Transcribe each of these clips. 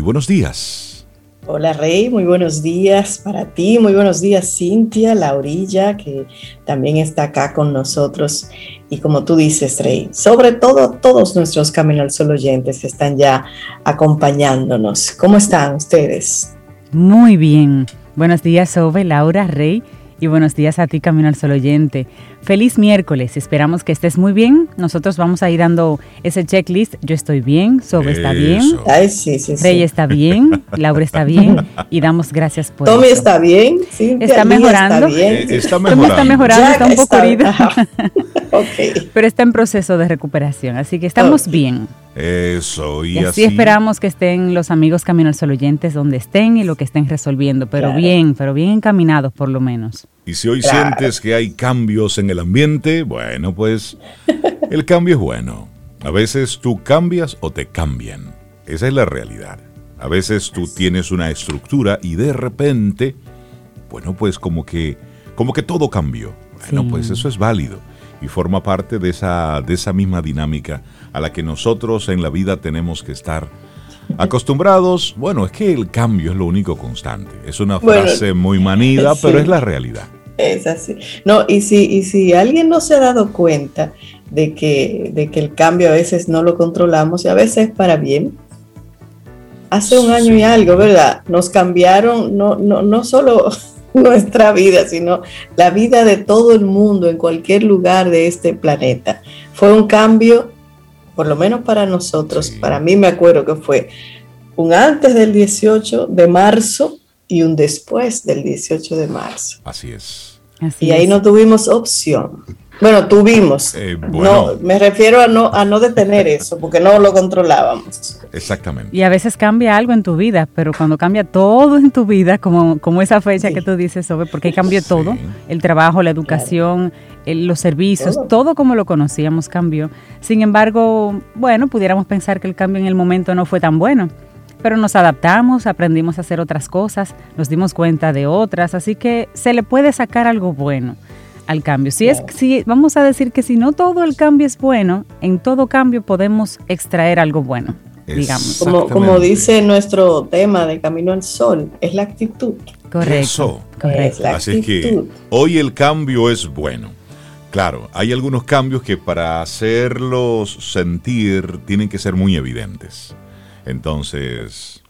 muy buenos días. Hola Rey, muy buenos días para ti, muy buenos días Cintia, Laurilla, que también está acá con nosotros. Y como tú dices, Rey, sobre todo todos nuestros Camino al Sol oyentes están ya acompañándonos. ¿Cómo están ustedes? Muy bien. Buenos días, Sobe, Laura, Rey y buenos días a ti, Camino al Sol oyente. Feliz miércoles, esperamos que estés muy bien. Nosotros vamos a ir dando ese checklist. Yo estoy bien, Sobe está bien, Ay, sí, sí, Rey está bien, Laura está bien y damos gracias por Tommy eso. está bien, sí, Está mejorando. Está bien. Eh, está Tommy mejorando. está mejorando, Jack está un poco está- herido, ajá. ok. pero está en proceso de recuperación, así que estamos bien. Eso, y, Y así esperamos que estén los amigos Camino al Sol oyentes donde estén y lo que estén resolviendo, pero Claro. bien, pero bien encaminados por lo menos. Y si hoy Claro. sientes que hay cambios en el ambiente, bueno, pues el cambio es bueno. A veces tú cambias o te cambian. Esa es la realidad. A veces tú tienes una estructura y de repente, bueno, pues como que, como que todo cambió. Bueno, Sí. pues eso es válido y forma parte de esa, de esa misma dinámica a la que nosotros en la vida tenemos que estar acostumbrados. Bueno, es que el cambio es lo único constante. Es una Bueno, frase muy manida, sí. pero es la realidad. Es así. No, y si, y si alguien no se ha dado cuenta de que, de que el cambio a veces no lo controlamos y a veces es para bien. Hace un año y algo, ¿verdad? Nos cambiaron no, no, no solo nuestra vida, sino la vida de todo el mundo en cualquier lugar de este planeta. Fue un cambio, por lo menos para nosotros, Sí. para mí me acuerdo que fue un antes del 18 de marzo y un después del 18 de marzo. Así es. Así Y ahí es. no tuvimos opción. Bueno, tuvimos. Eh, bueno. No, me refiero a no, a no detener eso, porque no lo controlábamos. Exactamente. Y a veces cambia algo en tu vida, pero cuando cambia todo en tu vida, como, como esa fecha Sí. que tú dices, Sobe, porque cambió Sí. todo, el trabajo, la educación, el- los servicios, Todo. todo. como lo conocíamos cambió. Sin embargo, bueno, pudiéramos pensar que el cambio en el momento no fue tan bueno, pero nos adaptamos, aprendimos a hacer otras cosas, nos dimos cuenta de otras, así que se le puede sacar algo bueno al cambio. Si es, si vamos a decir que si no todo el cambio es bueno, en todo cambio podemos extraer algo bueno, digamos. Como, como dice nuestro tema de Camino al Sol, es la actitud. Correcto. Eso. Correcto. Es la Así es que actitud. hoy el cambio es bueno. Claro, hay algunos cambios que para hacerlos sentir tienen que ser muy evidentes. Entonces,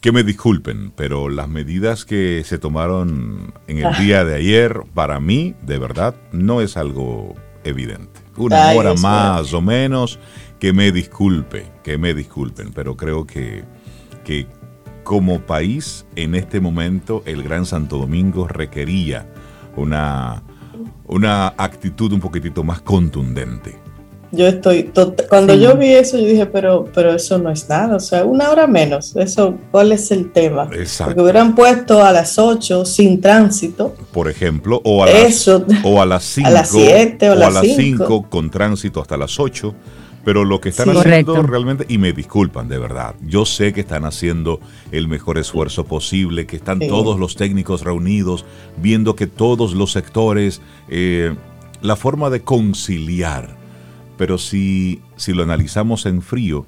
que me disculpen, pero las medidas que se tomaron en el Ah. día de ayer, para mí, de verdad, no es algo evidente. Una Ay, hora más o menos, que me disculpe, que me disculpen, pero creo que, que como país, en este momento, el Gran Santo Domingo requería una, una actitud un poquitito más contundente. Yo estoy, cuando Sí. yo vi eso, yo dije, pero, pero eso no es nada, o sea, una hora menos, eso, ¿cuál es el tema? Exacto. Porque hubieran puesto a las 8 sin tránsito, Por ejemplo, o a las, eso, o a las 5 A las siete o a las las cinco. 5 con tránsito hasta las 8. Pero lo que están Sí. haciendo Correcto. realmente, y me disculpan de verdad, yo sé que están haciendo el mejor esfuerzo posible, que están Sí. todos los técnicos reunidos, viendo que todos los sectores, eh, la forma de conciliar, pero si, si lo analizamos en frío,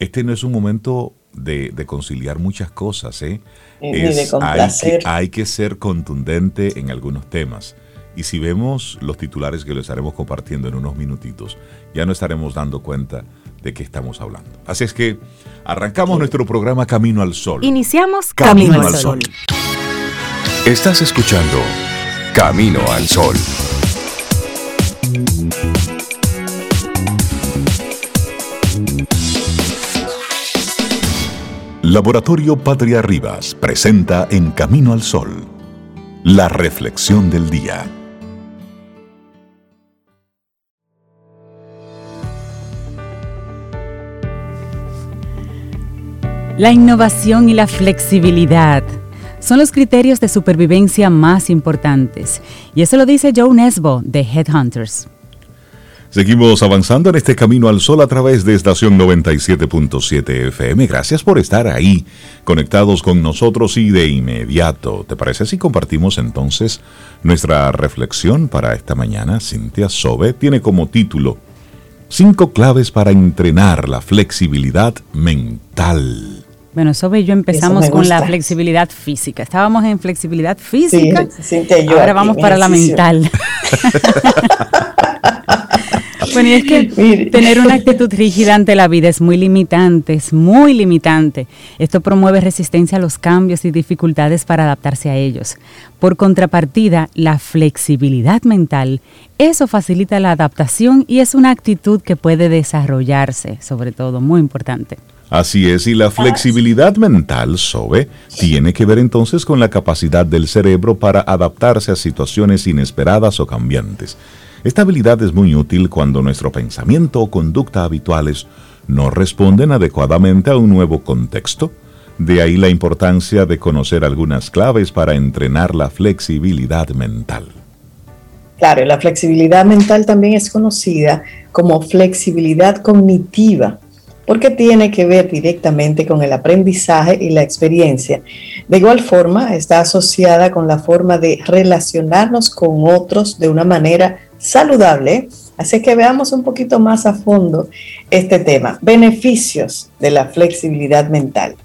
este no es un momento de, de conciliar muchas cosas, ¿eh? Ni- ni de Es- hay, que, complacer. hay que ser contundente en algunos temas. Y si vemos los titulares que les estaremos compartiendo en unos minutitos, ya no estaremos dando cuenta de qué estamos hablando. Así es que arrancamos nuestro programa Camino al Sol. Iniciamos Camino Camino, al al Sol. Sol. Estás escuchando Camino al Sol. Laboratorio Patria Rivas presenta En Camino al Sol, la reflexión del día. La innovación y la flexibilidad son los criterios de supervivencia más importantes. Y eso lo dice Joe Nesbo de Headhunters. Seguimos avanzando en este camino al sol a través de estación 97.7 FM. Gracias por estar ahí, conectados con nosotros y de inmediato. ¿Te parece si compartimos entonces nuestra reflexión para esta mañana? Cintia Sobe tiene como título Cinco claves para entrenar la flexibilidad mental. Bueno, Sobe y yo empezamos con la flexibilidad física. Estábamos en flexibilidad física. Sí, ahora vamos para la mental. Bueno, y es que tener una actitud rígida ante la vida es muy limitante, es muy limitante. Esto promueve resistencia a los cambios y dificultades para adaptarse a ellos. Por contrapartida, la flexibilidad mental, eso facilita la adaptación y es una actitud que puede desarrollarse, sobre todo, muy importante. Así es, y la flexibilidad mental, SOBE, tiene que ver entonces con la capacidad del cerebro para adaptarse a situaciones inesperadas o cambiantes. Esta habilidad es muy útil cuando nuestro pensamiento o conducta habituales no responden adecuadamente a un nuevo contexto. De ahí la importancia de conocer algunas claves para entrenar la flexibilidad mental. Claro, la flexibilidad mental también es conocida como flexibilidad cognitiva, porque tiene que ver directamente con el aprendizaje y la experiencia. De igual forma, está asociada con la forma de relacionarnos con otros de una manera saludable. Así que veamos un poquito más a fondo este tema. Beneficios de la flexibilidad mental.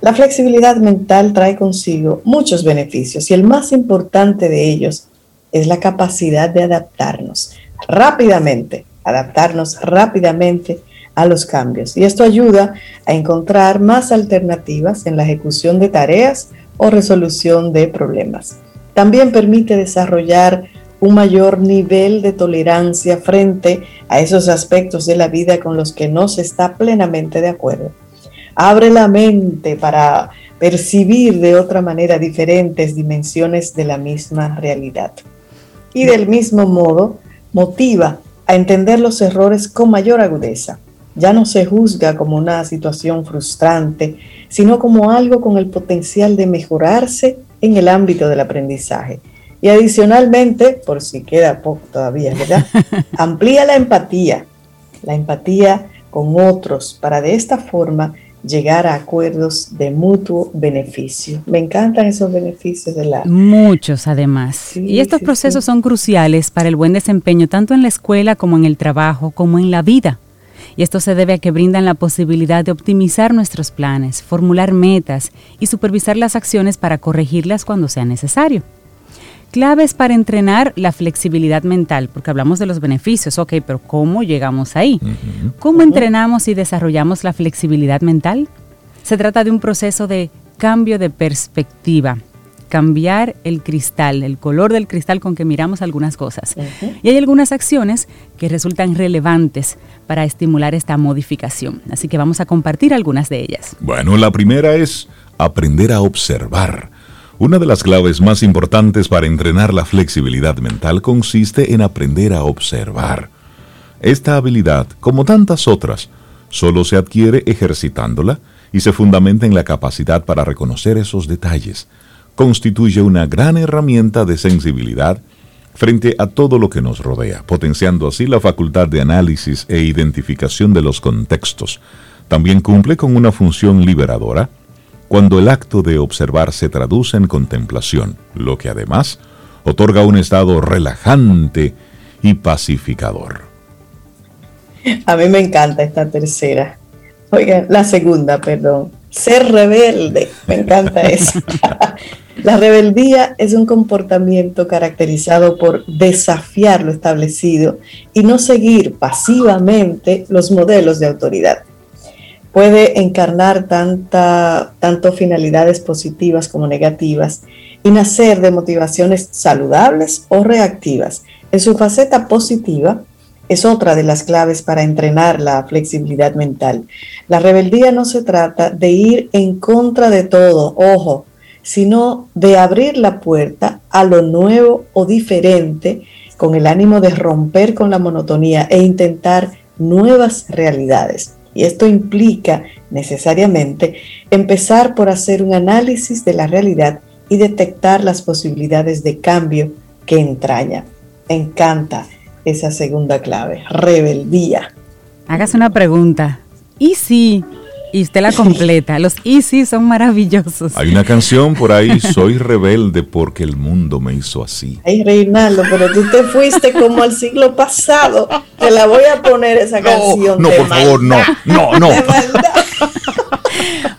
La flexibilidad mental trae consigo muchos beneficios y el más importante de ellos es la capacidad de adaptarnos rápidamente, adaptarnos rápidamente a los cambios. Y esto ayuda a encontrar más alternativas en la ejecución de tareas o resolución de problemas. También permite desarrollar un mayor nivel de tolerancia frente a esos aspectos de la vida con los que no se está plenamente de acuerdo. Abre la mente para percibir de otra manera diferentes dimensiones de la misma realidad. Y del mismo modo, motiva a entender los errores con mayor agudeza. Ya no se juzga como una situación frustrante, sino como algo con el potencial de mejorarse en el ámbito del aprendizaje y adicionalmente, por si queda poco todavía, ¿verdad? Amplía la empatía, la empatía con otros para de esta forma llegar a acuerdos de mutuo beneficio. Me encantan esos beneficios de la... Muchos además. y estos procesos son cruciales para el buen desempeño tanto en la escuela como en el trabajo, como en la vida. Y esto se debe a que brindan la posibilidad de optimizar nuestros planes, formular metas y supervisar las acciones para corregirlas cuando sea necesario. Claves para entrenar la flexibilidad mental, porque hablamos de los beneficios, ok, pero ¿cómo llegamos ahí? ¿Cómo entrenamos y desarrollamos la flexibilidad mental? Se trata de un proceso de cambio de perspectiva, cambiar el cristal, el color del cristal con que miramos algunas cosas. Y hay algunas acciones que resultan relevantes para estimular esta modificación. Así que vamos a compartir algunas de ellas. Bueno, la primera es aprender a observar. Una de las claves más importantes para entrenar la flexibilidad mental consiste en aprender a observar. Esta habilidad, como tantas otras, solo se adquiere ejercitándola y se fundamenta en la capacidad para reconocer esos detalles. Constituye una gran herramienta de sensibilidad frente a todo lo que nos rodea, potenciando así la facultad de análisis e identificación de los contextos. También cumple con una función liberadora, cuando el acto de observar se traduce en contemplación, lo que además otorga un estado relajante y pacificador. A mí me encanta esta tercera. Oiga, la segunda, perdón. Ser rebelde. Me encanta eso. la rebeldía es un comportamiento caracterizado por desafiar lo establecido y no seguir pasivamente los modelos de autoridad puede encarnar tanta, tanto finalidades positivas como negativas y nacer de motivaciones saludables o reactivas. En su faceta positiva es otra de las claves para entrenar la flexibilidad mental. La rebeldía no se trata de ir en contra de todo, ojo, sino de abrir la puerta a lo nuevo o diferente con el ánimo de romper con la monotonía e intentar nuevas realidades. Y esto implica necesariamente empezar por hacer un análisis de la realidad y detectar las posibilidades de cambio que entraña. Encanta esa segunda clave, rebeldía. Hágase una pregunta. ¿Y si y usted la completa. Los Easy son maravillosos. Hay una canción por ahí, Soy rebelde porque el mundo me hizo así. Ay, Reinaldo, pero tú te fuiste como al siglo pasado. Te la voy a poner esa canción. No, por favor, no, no, no.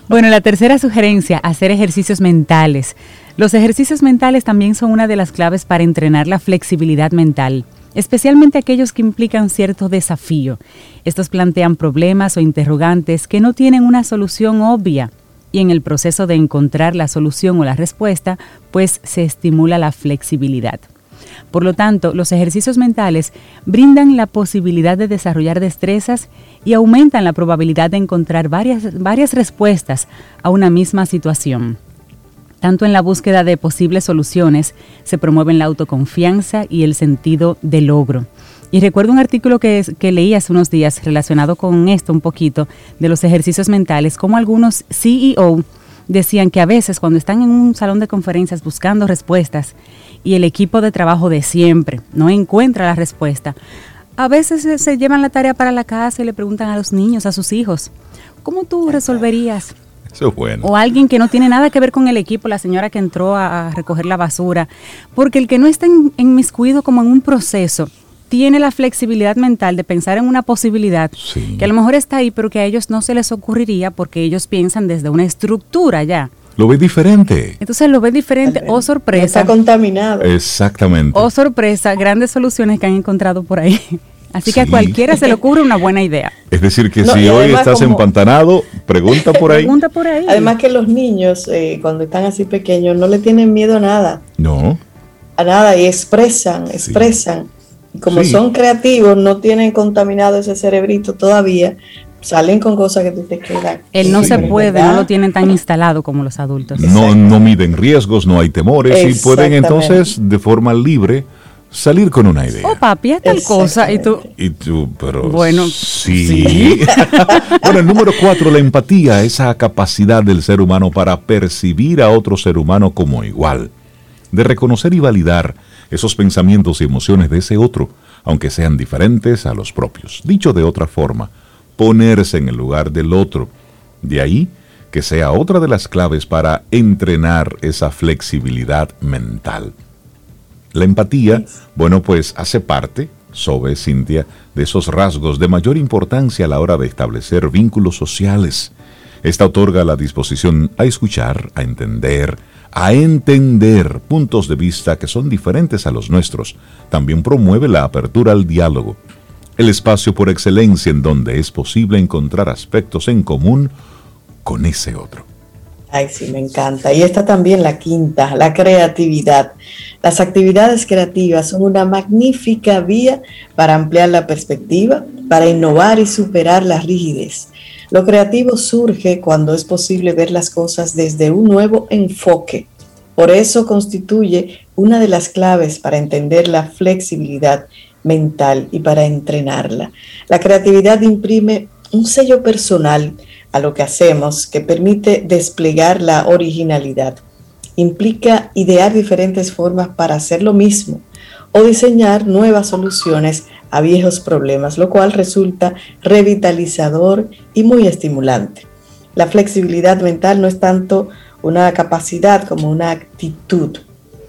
Bueno, la tercera sugerencia, hacer ejercicios mentales. Los ejercicios mentales también son una de las claves para entrenar la flexibilidad mental, especialmente aquellos que implican cierto desafío. Estos plantean problemas o interrogantes que no tienen una solución obvia y en el proceso de encontrar la solución o la respuesta, pues se estimula la flexibilidad. Por lo tanto, los ejercicios mentales brindan la posibilidad de desarrollar destrezas y aumentan la probabilidad de encontrar varias, varias respuestas a una misma situación. Tanto en la búsqueda de posibles soluciones se promueven la autoconfianza y el sentido de logro. Y recuerdo un artículo que, que, leí hace unos días relacionado con esto un poquito, de los ejercicios mentales, como algunos CEO decían que a veces cuando están en un salón de conferencias buscando respuestas y el equipo de trabajo de siempre no encuentra la respuesta, a veces se, llevan la tarea para la casa y le preguntan a los niños, a sus hijos, ¿cómo tú resolverías? Eso es bueno. O alguien que no tiene nada que ver con el equipo, la señora que entró a, recoger la basura. Porque el que no está en, inmiscuido como en un proceso, tiene la flexibilidad mental de pensar en una posibilidad que a lo mejor está ahí, pero que a ellos no se les ocurriría porque ellos piensan desde una estructura ya. Lo ve diferente. Entonces lo ve diferente. O oh, sorpresa. está contaminado. Exactamente. O oh, sorpresa, grandes soluciones que han encontrado por ahí. Así que a cualquiera se le ocurre una buena idea. Es decir, que si hoy estás empantanado, pregunta por ahí. Pregunta por ahí. Además que los niños, eh, cuando están así pequeños, no le tienen miedo a nada. No. A nada y expresan, expresan. Como son creativos, no tienen contaminado ese cerebrito todavía, salen con cosas que tú te quedas. Él no se puede, no lo tienen tan instalado como los adultos. No, no miden riesgos, no hay temores y pueden entonces de forma libre salir con una idea. Oh, papi, es tal cosa. Y tú. Y tú, pero. Bueno, sí. bueno, el número cuatro, la empatía, esa capacidad del ser humano para percibir a otro ser humano como igual, de reconocer y validar esos pensamientos y emociones de ese otro, aunque sean diferentes a los propios. Dicho de otra forma, ponerse en el lugar del otro. De ahí que sea otra de las claves para entrenar esa flexibilidad mental. La empatía, bueno, pues hace parte, Sobe, Cintia, de esos rasgos de mayor importancia a la hora de establecer vínculos sociales. Esta otorga la disposición a escuchar, a entender, a entender puntos de vista que son diferentes a los nuestros. También promueve la apertura al diálogo el espacio por excelencia en donde es posible encontrar aspectos en común con ese otro. Ay, sí, me encanta. Y está también la quinta, la creatividad. Las actividades creativas son una magnífica vía para ampliar la perspectiva, para innovar y superar la rigidez. Lo creativo surge cuando es posible ver las cosas desde un nuevo enfoque. Por eso constituye una de las claves para entender la flexibilidad mental y para entrenarla. La creatividad imprime un sello personal a lo que hacemos que permite desplegar la originalidad. Implica idear diferentes formas para hacer lo mismo o diseñar nuevas soluciones a viejos problemas, lo cual resulta revitalizador y muy estimulante. La flexibilidad mental no es tanto una capacidad como una actitud.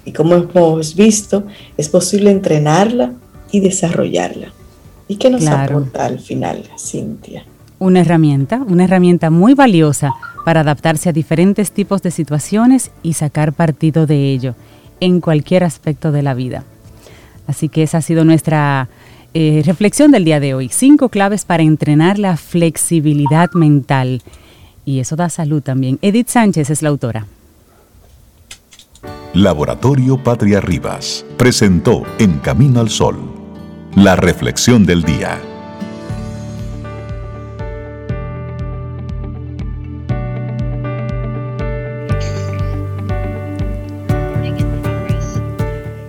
Y como hemos visto, es posible entrenarla y desarrollarla. ¿Y qué nos aporta al final, Cintia? Una herramienta, una herramienta muy valiosa para adaptarse a diferentes tipos de situaciones y sacar partido de ello en cualquier aspecto de la vida. Así que esa ha sido nuestra eh, reflexión del día de hoy. Cinco claves para entrenar la flexibilidad mental. Y eso da salud también. Edith Sánchez es la autora. Laboratorio Patria Rivas presentó En Camino al Sol la reflexión del día.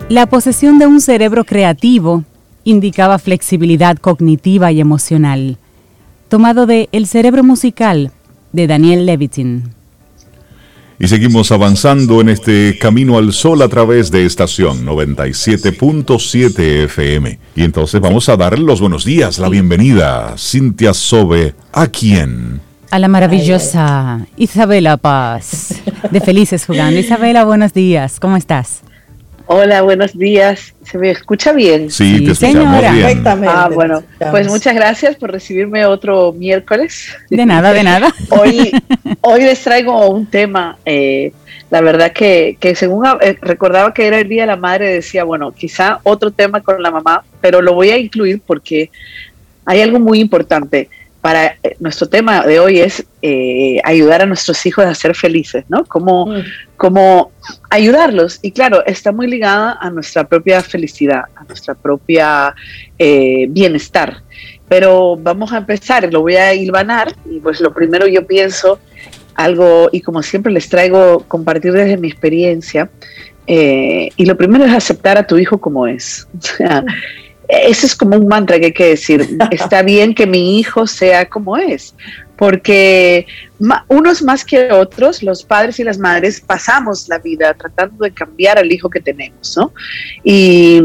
La posesión de un cerebro creativo indicaba flexibilidad cognitiva y emocional, tomado de El cerebro musical de Daniel Levitin. Y seguimos avanzando en este camino al sol a través de estación 97.7 FM. Y entonces vamos a darle los buenos días, la bienvenida, Cintia Sobe, ¿a quién? A la maravillosa Isabela Paz, de Felices Jugando. Isabela, buenos días, ¿cómo estás? Hola, buenos días. ¿Se me escucha bien? Sí, te escuchamos bien. Perfectamente. Ah, bueno, pues muchas gracias por recibirme otro miércoles. De nada, de nada. hoy, hoy les traigo un tema, eh, la verdad que, que según eh, recordaba que era el Día de la Madre, decía, bueno, quizá otro tema con la mamá, pero lo voy a incluir porque hay algo muy importante para eh, nuestro tema de hoy es eh, ayudar a nuestros hijos a ser felices, ¿no? Cómo, mm. Ayudarlos. Y claro, está muy ligada a nuestra propia felicidad, a nuestra propia eh, bienestar. Pero vamos a empezar, lo voy a hilvanar y pues lo primero yo pienso algo, y como siempre les traigo compartir desde mi experiencia, y lo primero es aceptar a tu hijo como es. Ese es como un mantra que hay que decir. Está bien que mi hijo sea como es, porque unos más que otros, los padres y las madres, pasamos la vida tratando de cambiar al hijo que tenemos, ¿no? Y,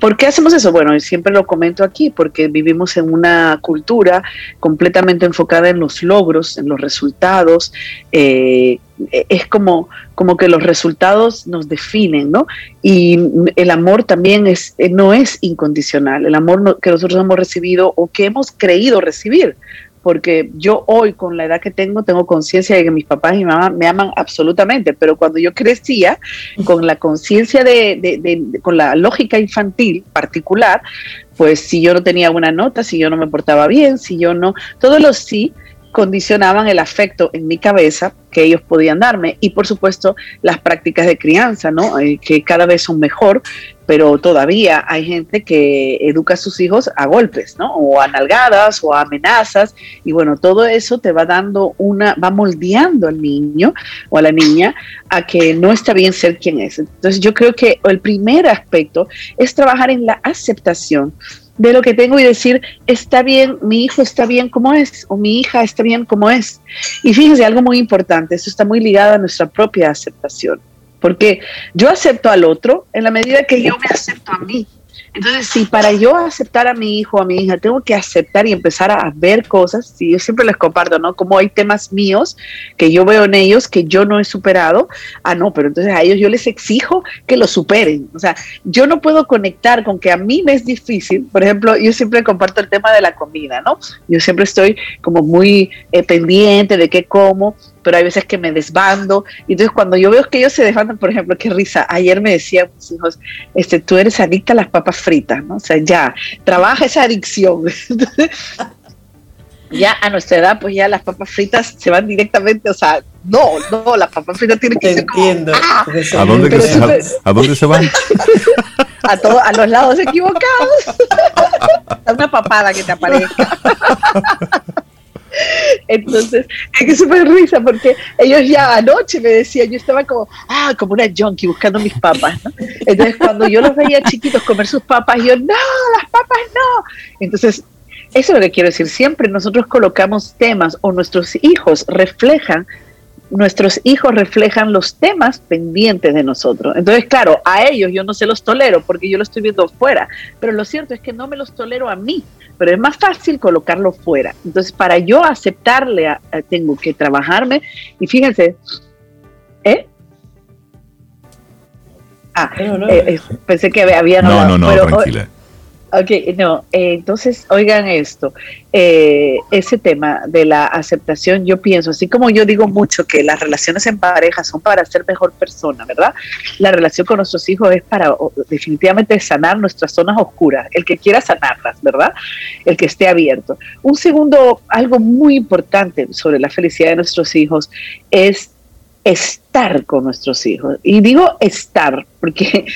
por qué hacemos eso? Bueno, siempre lo comento aquí, porque vivimos en una cultura completamente enfocada en los logros, en los resultados. Eh, es como, como que los resultados nos definen, ¿no? Y el amor también es, no es incondicional, el amor que nosotros hemos recibido o que hemos creído recibir porque yo hoy con la edad que tengo tengo conciencia de que mis papás y mi mamá me aman absolutamente, pero cuando yo crecía con la conciencia de, con la lógica infantil particular, pues si yo no tenía buena nota, si yo no me portaba bien, si yo no, todos los sí condicionaban el afecto en mi cabeza que ellos podían darme y por supuesto las prácticas de crianza, ¿no? Eh, que cada vez son mejor, pero todavía hay gente que educa a sus hijos a golpes, ¿no? O a nalgadas o a amenazas y bueno, todo eso te va dando una, va moldeando al niño o a la niña a que no está bien ser quien es. Entonces yo creo que el primer aspecto es trabajar en la aceptación de lo que tengo y decir, está bien, mi hijo está bien como es, o mi hija está bien como es. Y fíjense, algo muy importante, eso está muy ligado a nuestra propia aceptación, porque yo acepto al otro en la medida que yo me acepto a mí. Entonces, si para yo aceptar a mi hijo o a mi hija, tengo que aceptar y empezar a ver cosas, si yo siempre les comparto, ¿no? Como hay temas míos que yo veo en ellos que yo no he superado, ah, no, pero entonces a ellos yo les exijo que lo superen. O sea, yo no puedo conectar con que a mí me es difícil. Por ejemplo, yo siempre comparto el tema de la comida, ¿no? Yo siempre estoy como muy eh, pendiente de qué como pero hay veces que me desbando. Y entonces cuando yo veo que ellos se desbandan, por ejemplo, qué risa, ayer me decían mis hijos, este, tú eres adicta a las papas fritas, ¿no? O sea, ya, trabaja esa adicción. ya a nuestra edad, pues ya las papas fritas se van directamente, o sea, no, no, las papas fritas tienen que ser entiendo. ¡ah! ¿A, dónde se, ¿A dónde se van? a, los lados equivocados. una papada que te aparezca. Entonces, es que súper risa porque ellos ya anoche me decían, yo estaba como, ah, como una junkie buscando mis papas, ¿no? Entonces, cuando yo los veía chiquitos comer sus papas, yo, no, las papas no. Entonces, eso es lo que quiero decir, siempre nosotros colocamos temas o nuestros hijos reflejan nuestros hijos reflejan los temas pendientes de nosotros. Entonces, claro, a ellos yo no se los tolero porque yo lo estoy viendo fuera, pero lo cierto es que no me los tolero a mí, pero es más fácil colocarlo fuera. Entonces, para yo aceptarle, tengo que trabajarme y fíjense, ¿eh? Ah, no, eh, eh, pensé que había... No, no, no, tranquila. Ok, no, eh, entonces oigan esto, eh, ese tema de la aceptación, yo pienso, así como yo digo mucho que las relaciones en pareja son para ser mejor persona, ¿verdad? La relación con nuestros hijos es para definitivamente sanar nuestras zonas oscuras, el que quiera sanarlas, ¿verdad? El que esté abierto. Un segundo, algo muy importante sobre la felicidad de nuestros hijos es estar con nuestros hijos. Y digo estar, porque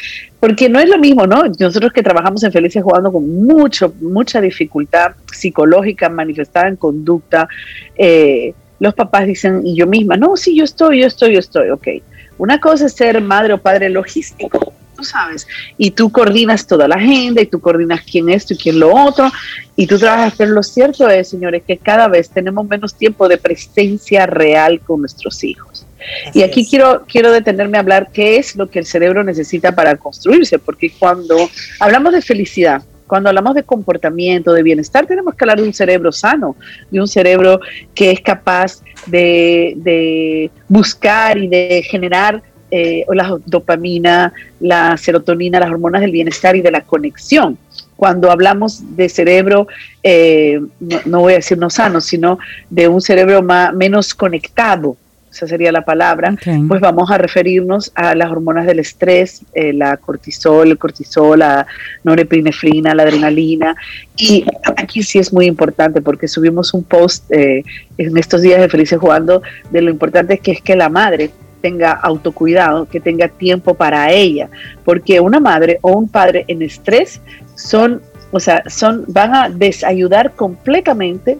porque no es lo mismo, ¿no? Nosotros que trabajamos en Felicia jugando con mucho, mucha dificultad psicológica manifestada en conducta, eh, los papás dicen, y yo misma, no, sí, yo estoy, yo estoy, yo estoy, ok. Una cosa es ser madre o padre logístico, tú sabes, y tú coordinas toda la agenda y tú coordinas quién esto y quién lo otro, y tú trabajas, pero lo cierto es, señores, que cada vez tenemos menos tiempo de presencia real con nuestros hijos y aquí quiero, quiero detenerme a hablar qué es lo que el cerebro necesita para construirse, porque cuando hablamos de felicidad, cuando hablamos de comportamiento, de bienestar, tenemos que hablar de un cerebro sano, de un cerebro que es capaz de, buscar y de generar eh, la dopamina, la serotonina, las hormonas del bienestar y de la conexión. Cuando hablamos de cerebro, eh, no, voy a decir no sano, sino de un cerebro más, menos conectado, esa sería la palabra, pues vamos a referirnos a las hormonas del estrés, eh, la cortisol, el cortisol, la norepinefrina, la adrenalina. Y aquí sí es muy importante porque subimos un post eh, en estos días de Felices Jugando de lo importante que es que la madre tenga autocuidado, que tenga tiempo para ella, porque una madre o un padre en estrés son, o sea, son, van a desayudar completamente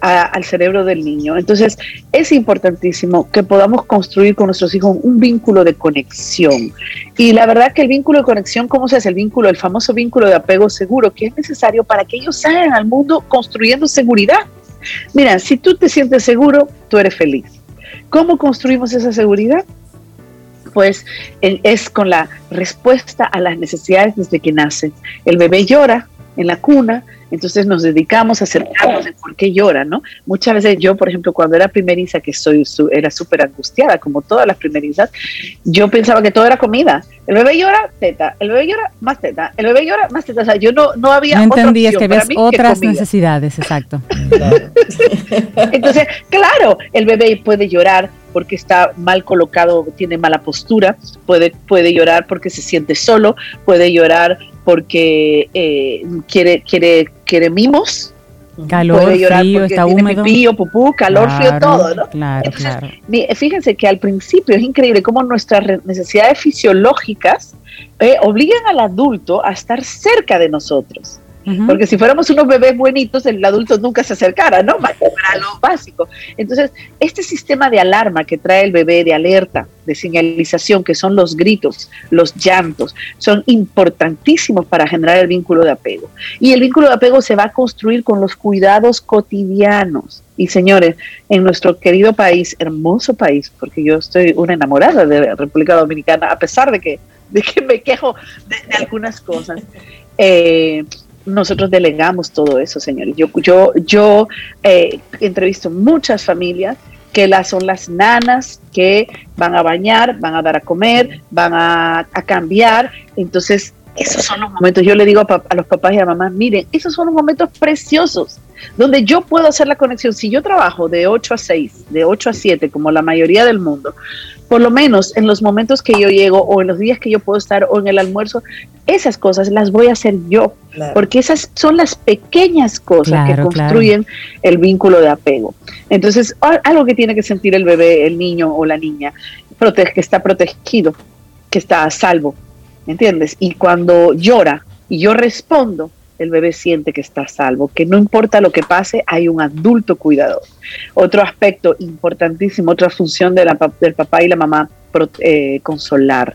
al cerebro del niño. Entonces, es importantísimo que podamos construir con nuestros hijos un vínculo de conexión. Y la verdad que el vínculo de conexión, ¿cómo se hace? El vínculo, el famoso vínculo de apego seguro, que es necesario para que ellos salgan al mundo construyendo seguridad. Mira, si tú te sientes seguro, tú eres feliz. ¿Cómo construimos esa seguridad? Pues es con la respuesta a las necesidades desde que nace. El bebé llora en la cuna, entonces nos dedicamos a acercarnos de por qué llora, ¿no? Muchas veces yo, por ejemplo, cuando era primeriza, que soy era súper angustiada, como todas las primerizas, yo pensaba que todo era comida. El bebé llora, teta. El bebé llora, más teta. El bebé llora, más teta. O sea, yo no, no había No entendías que había otras necesidades, exacto. Entonces, claro, el bebé puede llorar porque está mal colocado, tiene mala postura, puede, puede llorar porque se siente solo, puede llorar porque eh, quiere, quiere, quiere mimos, Calor, frío, está húmedo. Pipí, pupú, calor, frío, todo, ¿no? Claro, claro. Fíjense que al principio es increíble cómo nuestras necesidades fisiológicas eh, obligan al adulto a estar cerca de nosotros. Porque si fuéramos unos bebés buenitos, el adulto nunca se acercara, ¿no? Para lo básico. Entonces, este sistema de alarma que trae el bebé, de alerta, de señalización, que son los gritos, los llantos, son importantísimos para generar el vínculo de apego. Y el vínculo de apego se va a construir con los cuidados cotidianos. Y señores, en nuestro querido país, hermoso país, porque yo estoy una enamorada de República Dominicana, a pesar de que, de que me quejo de, algunas cosas. Eh, nosotros delegamos todo eso, señores. Yo, yo, yo eh, entrevisto muchas familias que las, son las nanas que van a bañar, van a dar a comer, van a, cambiar. Entonces, esos son los momentos, yo le digo a, a, los papás y a mamás, miren, esos son los momentos preciosos donde yo puedo hacer la conexión. Si yo trabajo de 8 a 6, de 8 a 7, como la mayoría del mundo, por lo menos en los momentos que yo llego o en los días que yo puedo estar o en el almuerzo, esas cosas las voy a hacer yo, porque esas son las pequeñas cosas que construyen el vínculo de apego. Entonces, algo que tiene que sentir el bebé, el niño o la niña, que está protegido, que está a salvo, ¿entiendes? Y cuando llora y yo respondo, el bebé siente que está salvo, que no importa lo que pase, hay un adulto cuidador. Otro aspecto importantísimo, otra función de la, del papá y la mamá, eh, consolar,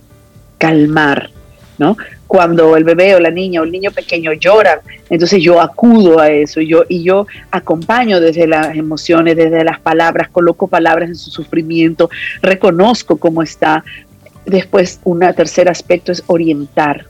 calmar, ¿no? Cuando el bebé o la niña o el niño pequeño lloran, entonces yo acudo a eso y yo, y yo acompaño desde las emociones, desde las palabras, coloco palabras en su sufrimiento, reconozco cómo está. Después, un tercer aspecto es orientar,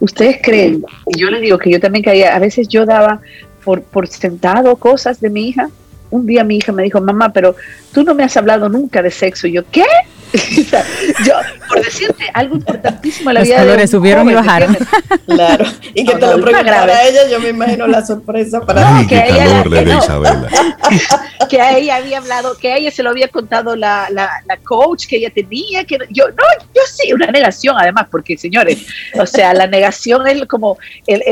Ustedes creen, y yo les digo que yo también caía, a veces yo daba por, por sentado cosas de mi hija. Un día mi hija me dijo, mamá, pero tú no me has hablado nunca de sexo. Y yo, ¿qué? yo, por decirte algo importantísimo en la vida de subieron y bajaron. Claro, y que te lo preguntara a ella, yo me imagino la sorpresa para que, ella, que, a ella había hablado, que a ella se lo había contado la, la, la coach que ella tenía, que yo, no, yo sí, una negación además, porque señores, o sea, la negación es como el,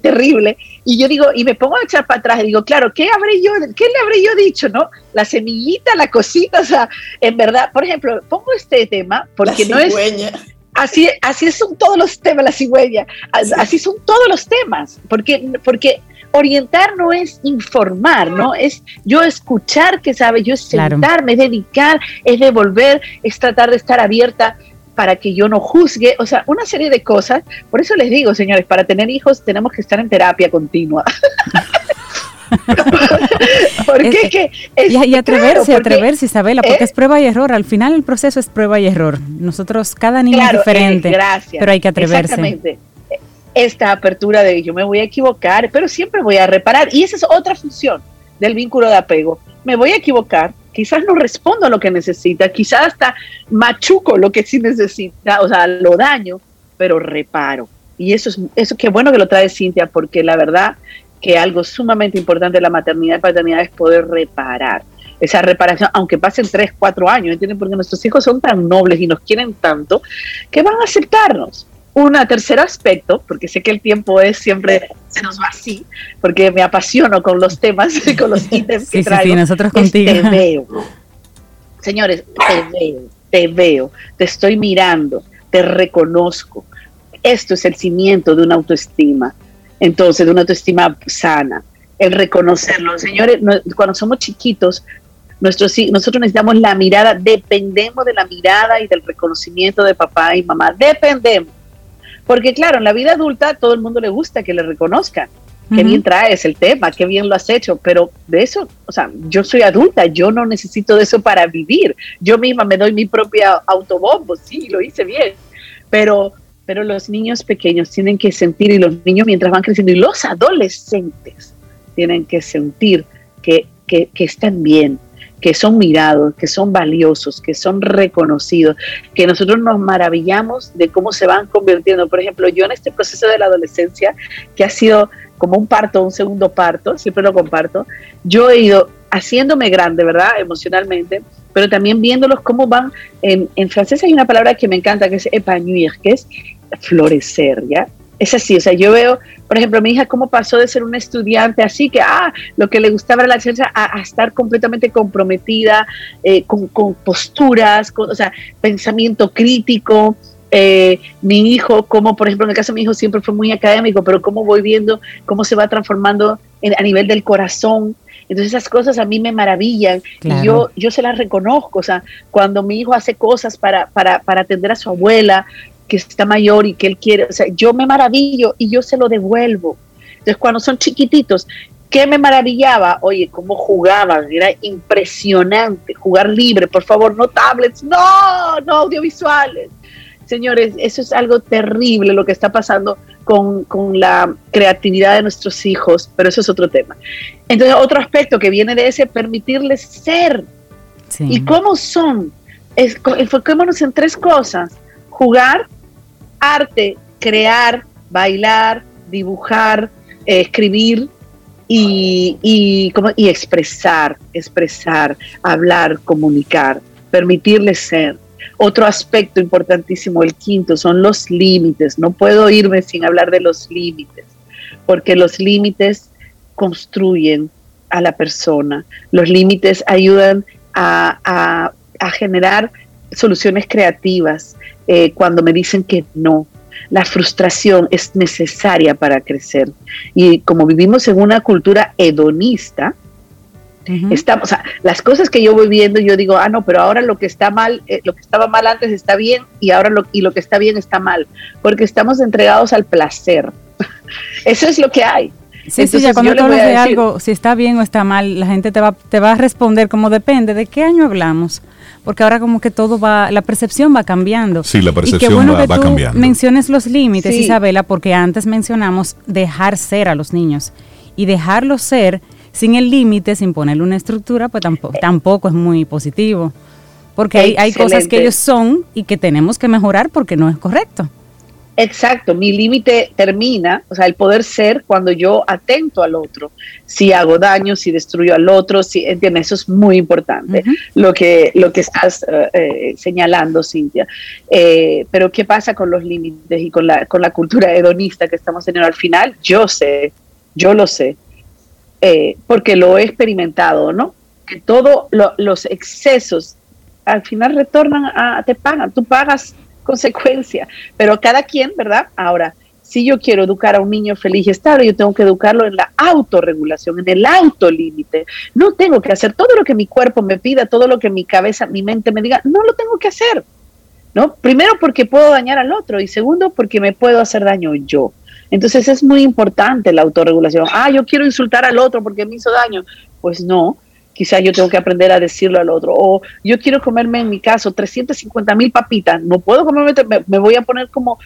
terrible. Y yo digo, y me pongo a echar para atrás y digo, claro, ¿qué habré yo, qué le habré yo dicho, no? La semillita, la cosita, o sea, en verdad, por ejemplo, pongo este tema porque no es así, así son todos los temas, la cigüeña, así son todos los temas, porque, porque orientar no es informar, ¿no? Es yo escuchar que sabe, yo es sentarme, es dedicar, es devolver, es tratar de estar abierta para que yo no juzgue, o sea, una serie de cosas. Por eso les digo, señores, para tener hijos tenemos que estar en terapia continua. porque que y, atreverse, atreverse, Isabela, porque es prueba y error. Al final el proceso es prueba y error. Nosotros, cada niño es diferente, pero hay que atreverse. Exactamente. Esta apertura de yo me voy a equivocar, pero siempre voy a reparar. Y esa es otra función del vínculo de apego. Me voy a equivocar, quizás no respondo a lo que necesita, quizás hasta machuco lo que sí necesita, o sea, lo daño, pero reparo. Y eso es eso qué bueno que lo trae Cintia, porque la verdad que algo sumamente importante de la maternidad y paternidad es poder reparar. Esa reparación, aunque pasen tres, cuatro años, ¿entienden? Porque nuestros hijos son tan nobles y nos quieren tanto que van a aceptarnos. Un tercer aspecto, porque sé que el tiempo es siempre, se nos va así, porque me apasiono con los temas, y con los ítems que traigo. Sí, nosotros contigo. Te veo. Señores, te veo, te veo, te estoy mirando, te reconozco. Esto es el cimiento de una autoestima, entonces, de una autoestima sana, el reconocerlo. Señores, cuando somos chiquitos, nosotros necesitamos la mirada, dependemos de la mirada y del reconocimiento de papá y mamá, dependemos porque claro, en la vida adulta todo el mundo le gusta que le reconozcan. Qué bien traes el tema, qué bien lo has hecho, pero de eso, o sea, yo soy adulta, yo no necesito de eso para vivir. Yo misma me doy mi propia autobombo, sí, lo hice bien, pero, pero los niños pequeños tienen que sentir, y los niños mientras van creciendo, y los adolescentes tienen que sentir que, que, que están bien, que son mirados, que son valiosos, que son reconocidos, que nosotros nos maravillamos de cómo se van convirtiendo. Por ejemplo, yo en este proceso de la adolescencia, que ha sido como un parto, un segundo parto, siempre lo comparto, yo he ido haciéndome grande, ¿verdad? Emocionalmente, pero también viéndolos cómo van, en, francés hay una palabra que me encanta, que es épanouir, que es florecer, ¿ya? Es así, o sea, yo veo, por ejemplo, mi hija cómo pasó de ser una estudiante así que, ah, lo que le gustaba era la ciencia, a, estar completamente comprometida, eh, con, posturas, con, o sea, pensamiento crítico. Eh, mi hijo, como por ejemplo en el caso de mi hijo siempre fue muy académico, pero cómo voy viendo cómo se va transformando a nivel del corazón. Entonces esas cosas a mí me maravillan y yo, yo se las reconozco. O sea, cuando mi hijo hace cosas para, para, para atender a su abuela, que está mayor y que él quiere, o sea, yo me maravillo y yo se lo devuelvo. Entonces, cuando son chiquititos, ¿qué me maravillaba? Oye, cómo jugaban, era impresionante, jugar libre, por favor, no tablets, no, no audiovisuales. Señores, eso es algo terrible lo que está pasando con, con, la creatividad de nuestros hijos, pero eso es otro tema. Entonces, otro aspecto que viene de ese, permitirles ser. ¿Y cómo son? Es, enfoquémonos en tres cosas. Jugar, arte, crear, bailar, dibujar, eh, escribir y, y, y expresar, expresar, hablar, comunicar, permitirles ser. Otro aspecto importantísimo, el quinto, son los límites. No puedo irme sin hablar de los límites, porque los límites construyen a la persona. Los límites ayudan a, a generar soluciones creativas, eh, cuando me dicen que no. La frustración es necesaria para crecer. Y como vivimos en una cultura hedonista, estamos, o sea, las cosas que yo voy viendo, yo digo, ah, no, pero ahora lo que está mal, eh, lo que estaba mal antes está bien y ahora lo, y lo que está bien está mal, porque estamos entregados al placer. Eso es lo que hay. Sí, sí, ya cuando tú hablas de algo, si está bien o está mal, la gente te va, te va a responder como depende de qué año hablamos porque ahora como que todo va, la percepción va cambiando. Sí, la percepción y qué bueno que tú Menciones los límites, Isabela, porque antes mencionamos dejar ser a los niños y dejarlos ser sin el límite, sin ponerle una estructura, pues tampoco, tampoco es muy positivo. Porque hay, hay cosas que ellos son y que tenemos que mejorar porque no es correcto. Exacto, mi límite termina, o sea, el poder ser cuando yo atento al otro, si hago daño, si destruyo al otro, si, ¿entiendes? Eso es muy importante, lo, que, lo que estás eh, eh, señalando, Cintia. Eh, pero ¿qué pasa con los límites y con la, con la cultura hedonista que estamos teniendo al final? Yo sé, yo lo sé, porque lo he experimentado, ¿no? Que todos los excesos al final retornan a, te pagan, tú pagas consecuencia. Pero cada quien, ¿verdad? Ahora, si yo quiero educar a un niño feliz y estable, yo tengo que educarlo en la autorregulación, en el autolímite. No tengo que hacer todo lo que mi cuerpo me pida, todo lo que mi cabeza, mi mente me diga, no lo tengo que hacer. ¿No? Primero porque puedo dañar al otro y segundo porque me puedo hacer daño yo. Entonces es muy importante la autorregulación. Ah, yo quiero insultar al otro porque me hizo daño. Pues no, quizás yo tengo que aprender a decirlo al otro. O yo quiero comerme, en mi caso, 350 mil papitas, no puedo comerme, me, voy a poner como,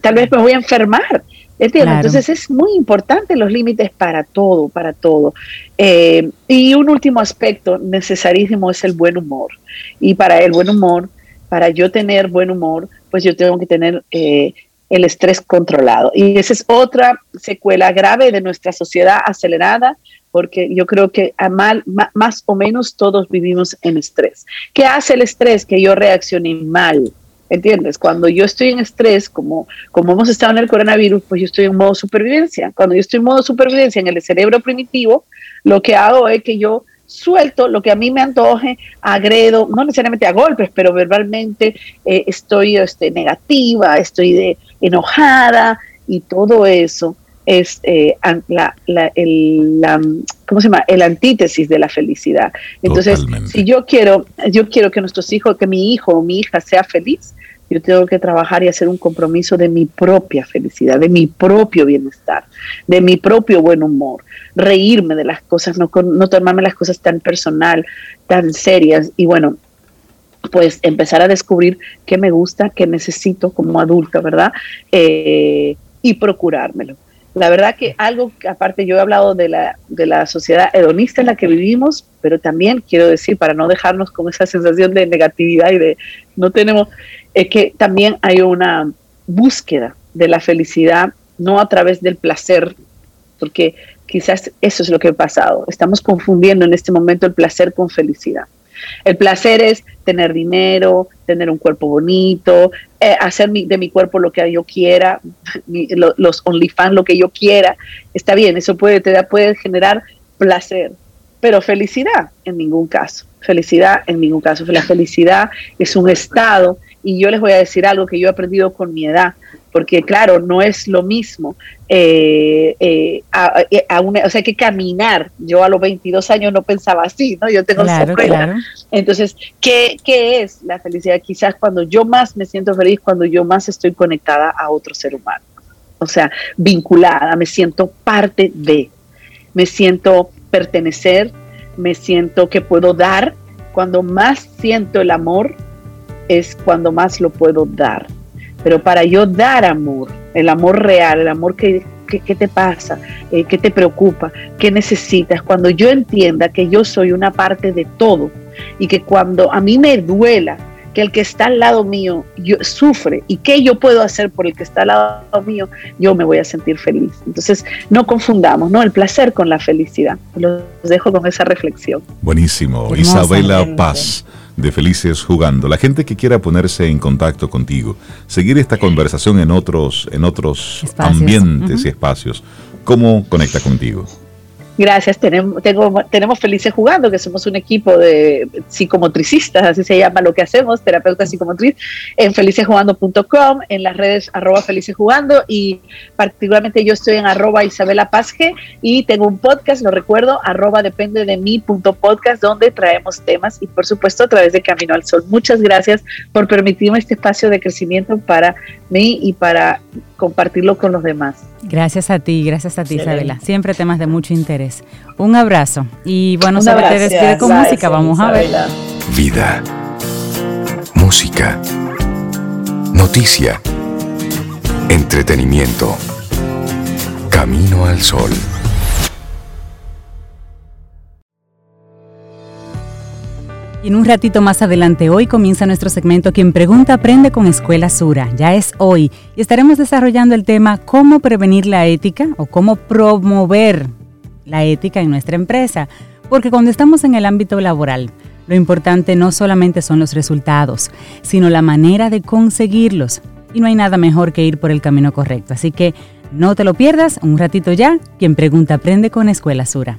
tal vez me voy a enfermar. ¿Entiendes? Entonces es muy importante los límites para todo, para todo. Eh, y un último aspecto necesarísimo es el buen humor. Y para el buen humor, para yo tener buen humor, pues yo tengo que tener eh, el estrés controlado. Y esa es otra secuela grave de nuestra sociedad acelerada, porque yo creo que a mal, más o menos todos vivimos en estrés. ¿Qué hace el estrés? Que yo reaccione mal ¿Entiendes? Cuando yo estoy en estrés, como, como hemos estado en el coronavirus, pues yo estoy en modo supervivencia. Cuando yo estoy en modo supervivencia en el cerebro primitivo, lo que hago es que yo suelto lo que a mí me antoje, agredo, no necesariamente a golpes, pero verbalmente eh, estoy este, negativa, estoy de, enojada y todo eso es eh, la, el, ¿cómo se llama? El antítesis de la felicidad. Entonces, si yo quiero, yo quiero que nuestros hijos, que mi hijo o mi hija sea feliz, yo tengo que trabajar y hacer un compromiso de mi propia felicidad, de mi propio bienestar, de mi propio buen humor, reírme de las cosas, no, no tomarme las cosas tan personal, tan serias y bueno, pues empezar a descubrir qué me gusta, qué necesito como adulta, ¿verdad? Eh, y procurármelo. La verdad que algo aparte yo he hablado de la, de la sociedad hedonista en la que vivimos, pero también quiero decir, para no dejarnos con esa sensación de negatividad y de no tenemos, es que también hay una búsqueda de la felicidad, no a través del placer, porque quizás eso es lo que ha pasado. Estamos confundiendo en este momento el placer con felicidad. El placer es tener dinero, tener un cuerpo bonito, eh, hacer de mi cuerpo lo que yo quiera, los OnlyFans lo que yo quiera. Está bien, eso puede, te puede generar placer, pero felicidad en ningún caso. Felicidad en ningún caso. La felicidad es un estado y yo les voy a decir algo que yo he aprendido con mi edad porque claro, no es lo mismo, eh, eh, o sea, que caminar. Yo a los 22 años no pensaba así, ¿no? Yo tengo claro, Entonces, ¿qué, ¿qué es la felicidad? Quizás cuando yo más me siento feliz, cuando yo más estoy conectada a otro ser humano. O sea, vinculada, me siento parte de, me siento pertenecer, me siento que puedo dar. Cuando más siento el amor, es cuando más lo puedo dar. Pero para yo dar amor, el amor real, el amor que, te pasa, eh, que te preocupa, que necesitas, cuando yo entienda que yo soy una parte de todo y que cuando a mí me duela que el que está al lado mío yo, sufre y qué yo puedo hacer por el que está al lado mío, yo me voy a sentir feliz. Entonces, no confundamos ¿no? el placer con la felicidad. Los dejo con esa reflexión. Buenísimo. Isabela Paz de Felices Jugando. La gente que quiera ponerse en contacto contigo, seguir esta conversación en otros, en otros ambientes y espacios, ¿cómo conecta contigo? Gracias, tenemos, tenemos Felices Jugando, que somos un equipo de psicomotricistas, así se llama lo que hacemos, terapeuta psicomotriz, en felicesjugando.com, en las redes arroba Felices Jugando y particularmente yo estoy en arroba Isabela Pazge y tengo un podcast, lo recuerdo, arroba depende de mí punto podcast, donde traemos temas y por supuesto a través de Camino al Sol. Muchas gracias por permitirme este espacio de crecimiento para mí y para compartirlo con los demás. Gracias a ti, gracias a ti, Isabela. Siempre temas de mucho interés. Un abrazo. Y bueno, se te despide con música. Vamos a ver. Vida. Música. Noticia. Entretenimiento. Camino al sol. Y en un ratito más adelante, hoy comienza nuestro segmento Quien Pregunta Aprende con Escuela Sura. Ya es hoy y estaremos desarrollando el tema cómo prevenir la ética o cómo promover la ética en nuestra empresa. Porque cuando estamos en el ámbito laboral, lo importante no solamente son los resultados, sino la manera de conseguirlos. Y no hay nada mejor que ir por el camino correcto. Así que no te lo pierdas, un ratito ya, quien pregunta aprende con Escuela Sura.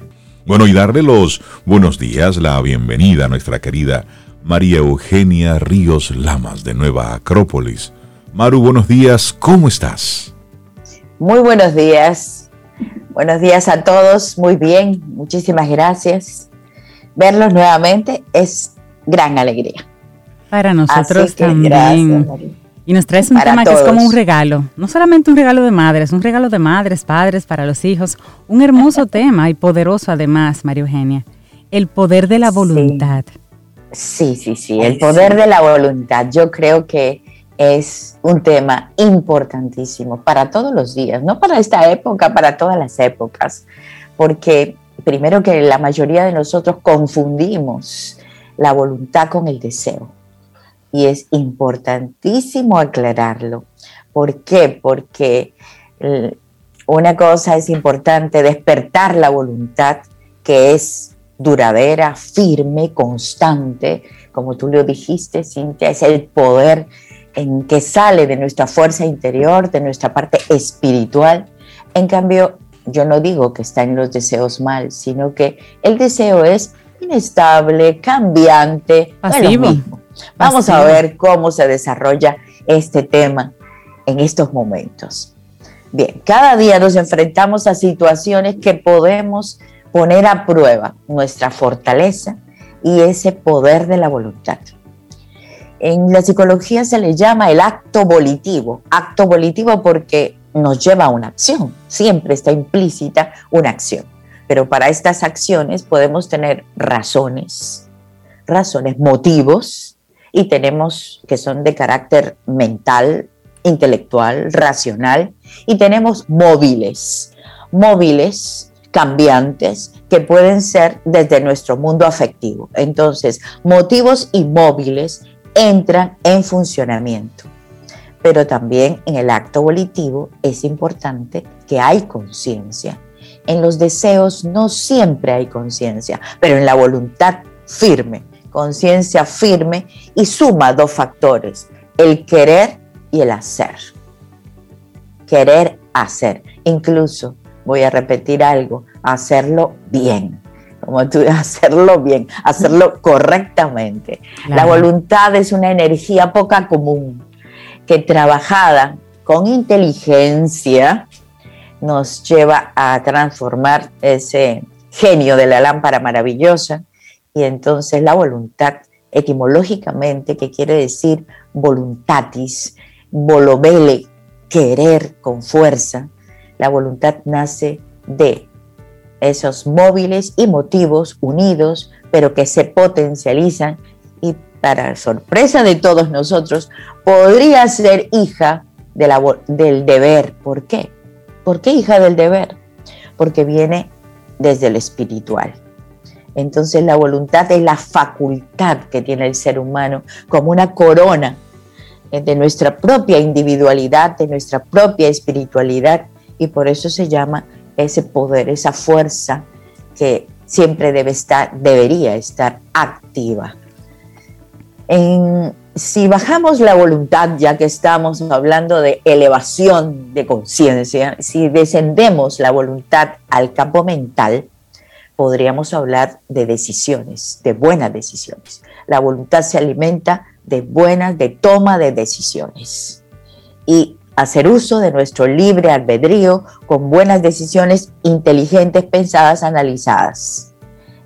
Bueno, y darle los buenos días, la bienvenida a nuestra querida María Eugenia Ríos Lamas de Nueva Acrópolis. Maru, buenos días, ¿cómo estás? Muy buenos días. Buenos días a todos, muy bien, muchísimas gracias. Verlos nuevamente es gran alegría. Para nosotros también. Y nos traes un tema que es como un regalo, no solamente un regalo de madres, un regalo de madres, padres, para los hijos, un hermoso tema y poderoso además, María Eugenia, el poder de la voluntad. Sí, sí, sí, el poder de la voluntad. Yo creo que es un tema importantísimo para todos los días, no para esta época, para todas las épocas, porque primero que la mayoría de nosotros confundimos la voluntad con el deseo. Y es importantísimo aclararlo. ¿Por qué? Porque eh, una cosa es importante, despertar la voluntad que es duradera, firme, constante, como tú lo dijiste, Cintia, es el poder en que sale de nuestra fuerza interior, de nuestra parte espiritual. En cambio, yo no digo que está en los deseos mal, sino que el deseo es inestable, cambiante, pasivo. Vamos a ver cómo se desarrolla este tema en estos momentos. Bien, cada día nos enfrentamos a situaciones que podemos poner a prueba nuestra fortaleza y ese poder de la voluntad. En la psicología se le llama el acto volitivo, acto volitivo porque nos lleva a una acción, siempre está implícita una acción, pero para estas acciones podemos tener razones, razones, motivos, y tenemos que son de carácter mental, intelectual, racional, y tenemos móviles, móviles cambiantes que pueden ser desde nuestro mundo afectivo. Entonces, motivos y móviles entran en funcionamiento. Pero también en el acto volitivo es importante que hay conciencia. En los deseos no siempre hay conciencia, pero en la voluntad firme, conciencia firme y suma dos factores, el querer y el hacer. Querer hacer. Incluso, voy a repetir algo, hacerlo bien como tú, hacerlo bien, hacerlo correctamente. La voluntad es una energía poca común que trabajada con inteligencia nos lleva a transformar ese genio de la lámpara maravillosa y entonces la voluntad etimológicamente que quiere decir voluntatis, volovele, querer con fuerza, la voluntad nace de esos móviles y motivos unidos, pero que se potencializan y para sorpresa de todos nosotros, podría ser hija de la, del deber. ¿Por qué? ¿Por qué hija del deber? Porque viene desde el espiritual. Entonces la voluntad es la facultad que tiene el ser humano como una corona de nuestra propia individualidad, de nuestra propia espiritualidad, y por eso se llama ese poder, esa fuerza que siempre debe estar, debería estar activa. si bajamos la voluntad, ya que estamos hablando de elevación de conciencia, si descendemos la voluntad al campo mental, podríamos hablar de decisiones, de buenas decisiones. La voluntad se alimenta de buenas, de toma de decisiones. Y hacer uso de nuestro libre albedrío con buenas decisiones inteligentes, pensadas, analizadas.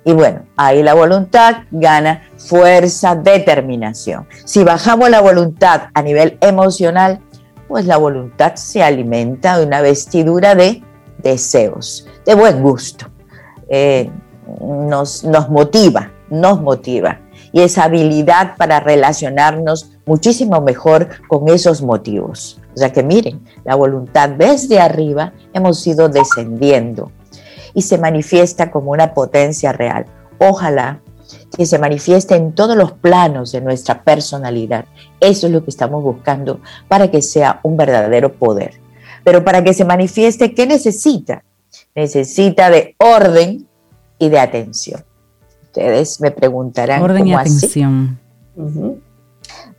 Y bueno, ahí la voluntad gana fuerza, determinación. Si bajamos la voluntad a nivel emocional, pues la voluntad se alimenta de una vestidura de deseos, de buen gusto. Eh, nos, nos motiva, nos motiva. Y esa habilidad para relacionarnos muchísimo mejor con esos motivos. O sea que miren, la voluntad desde arriba hemos ido descendiendo y se manifiesta como una potencia real. Ojalá que se manifieste en todos los planos de nuestra personalidad. Eso es lo que estamos buscando para que sea un verdadero poder. Pero para que se manifieste, ¿qué necesita? Necesita de orden y de atención. Ustedes me preguntarán. Orden y atención.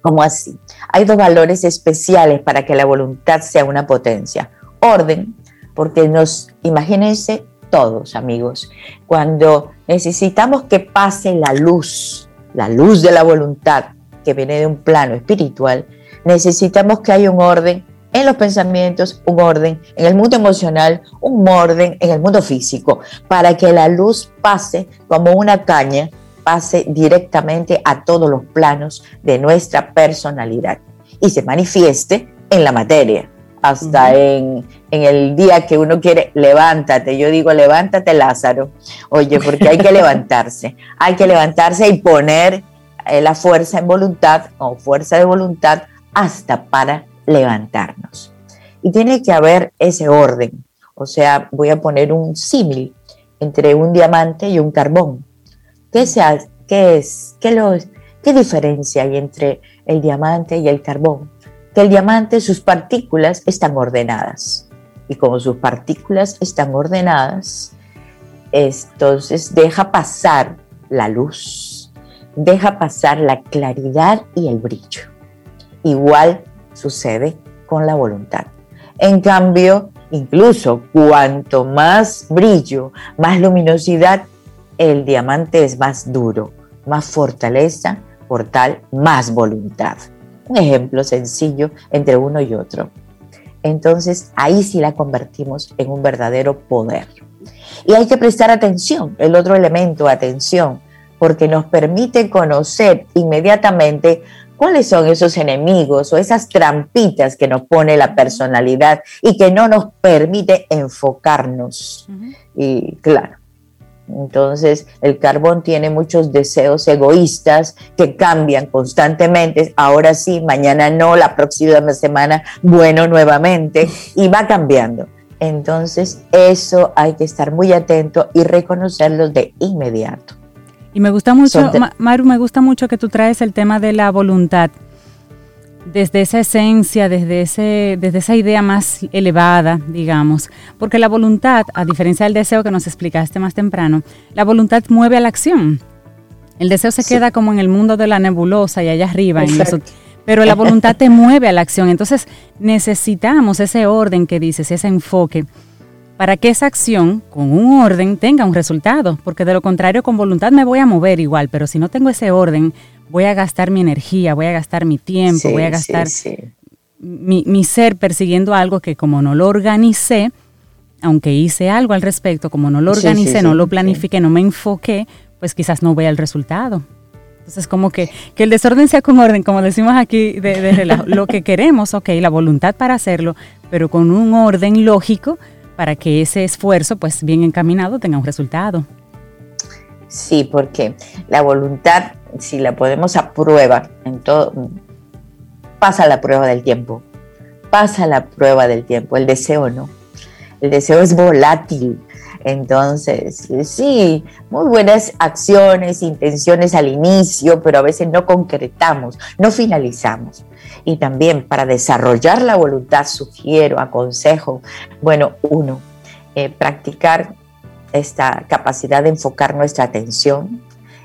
¿Cómo así? Hay dos valores especiales para que la voluntad sea una potencia. Orden, porque nos, imagínense todos amigos, cuando necesitamos que pase la luz, la luz de la voluntad que viene de un plano espiritual, necesitamos que haya un orden en los pensamientos, un orden en el mundo emocional, un orden en el mundo físico, para que la luz pase como una caña pase directamente a todos los planos de nuestra personalidad y se manifieste en la materia. Hasta en, el día que uno quiere, levántate. Yo digo, levántate Lázaro. Oye, porque hay que levantarse. Hay que levantarse y poner eh, la fuerza en voluntad o fuerza de voluntad hasta para levantarnos. Y tiene que haber ese orden. O sea, voy a poner un símil entre un diamante y un carbón. ¿Qué, qué es? ¿Qué, ¿Qué diferencia hay entre el diamante y el carbón? Que el diamante, sus partículas están ordenadas. Y como sus partículas están ordenadas, entonces deja pasar la luz, deja pasar la claridad y el brillo. Igual sucede con la voluntad. En cambio, incluso cuanto más brillo, más luminosidad, el diamante es más duro, más fortaleza, por tal, más voluntad. Un ejemplo sencillo entre uno y otro. Entonces ahí sí la convertimos en un verdadero poder. Y hay que prestar atención, el otro elemento, atención, porque nos permite conocer inmediatamente cuáles son esos enemigos o esas trampitas que nos pone la personalidad y que no nos permite enfocarnos. Y claro, entonces, el carbón tiene muchos deseos egoístas que cambian constantemente. Ahora sí, mañana no, la próxima semana, bueno, nuevamente, y va cambiando. Entonces, eso hay que estar muy atento y reconocerlos de inmediato. Y me gusta mucho, Maru, me gusta mucho que tú traes el tema de la voluntad desde esa esencia, desde, ese, desde esa idea más elevada, digamos. Porque la voluntad, a diferencia del deseo que nos explicaste más temprano, la voluntad mueve a la acción. El deseo se queda como en el mundo de la nebulosa y allá arriba. pero la voluntad te mueve a la acción. Entonces necesitamos ese orden que dices, ese enfoque, para que esa acción con un orden tenga un resultado. Porque de lo contrario, con voluntad me voy a mover igual, pero si no tengo ese orden, voy a gastar mi energía, voy a gastar mi tiempo, voy a gastar Mi, ser persiguiendo algo que como no lo organicé, aunque hice algo al respecto, como no lo organicé, no lo planifiqué, no me enfoqué, pues quizás no vea el resultado. Entonces, como que, que el desorden sea con orden, como decimos aquí de, relajo. lo que queremos, ok, la voluntad para hacerlo, pero con un orden lógico para que ese esfuerzo, pues bien encaminado, tenga un resultado. Sí, porque la voluntad, si la podemos a prueba, en todo, pasa la prueba del tiempo, pasa la prueba del tiempo, el deseo no. El deseo es volátil. Entonces, sí, muy buenas acciones, intenciones al inicio, pero a veces no concretamos, no finalizamos. Y también para desarrollar la voluntad, sugiero, aconsejo, bueno, uno, eh, practicar esta capacidad de enfocar nuestra atención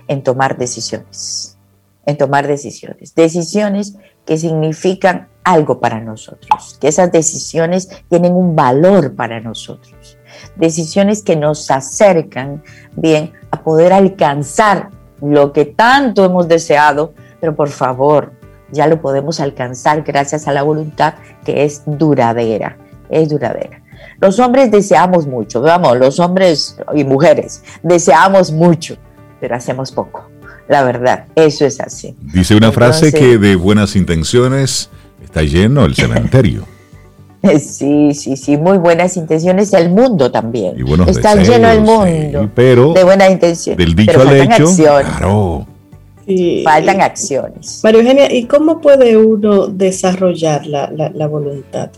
en tomar decisiones, en tomar decisiones, decisiones que significan algo para nosotros, que esas decisiones tienen un valor para nosotros, decisiones que nos acercan bien a poder alcanzar lo que tanto hemos deseado, pero por favor, ya lo podemos alcanzar gracias a la voluntad que es duradera, es duradera. Los hombres deseamos mucho, vamos, los hombres y mujeres deseamos mucho, pero hacemos poco. La verdad, eso es así. Dice una frase que de buenas intenciones está lleno el cementerio. Sí, sí, sí, muy buenas intenciones del mundo también. Y está lleno el mundo pero de buenas intenciones. Del dicho al hecho, claro. Faltan acciones. María Eugenia, ¿y cómo puede uno desarrollar la, la voluntad?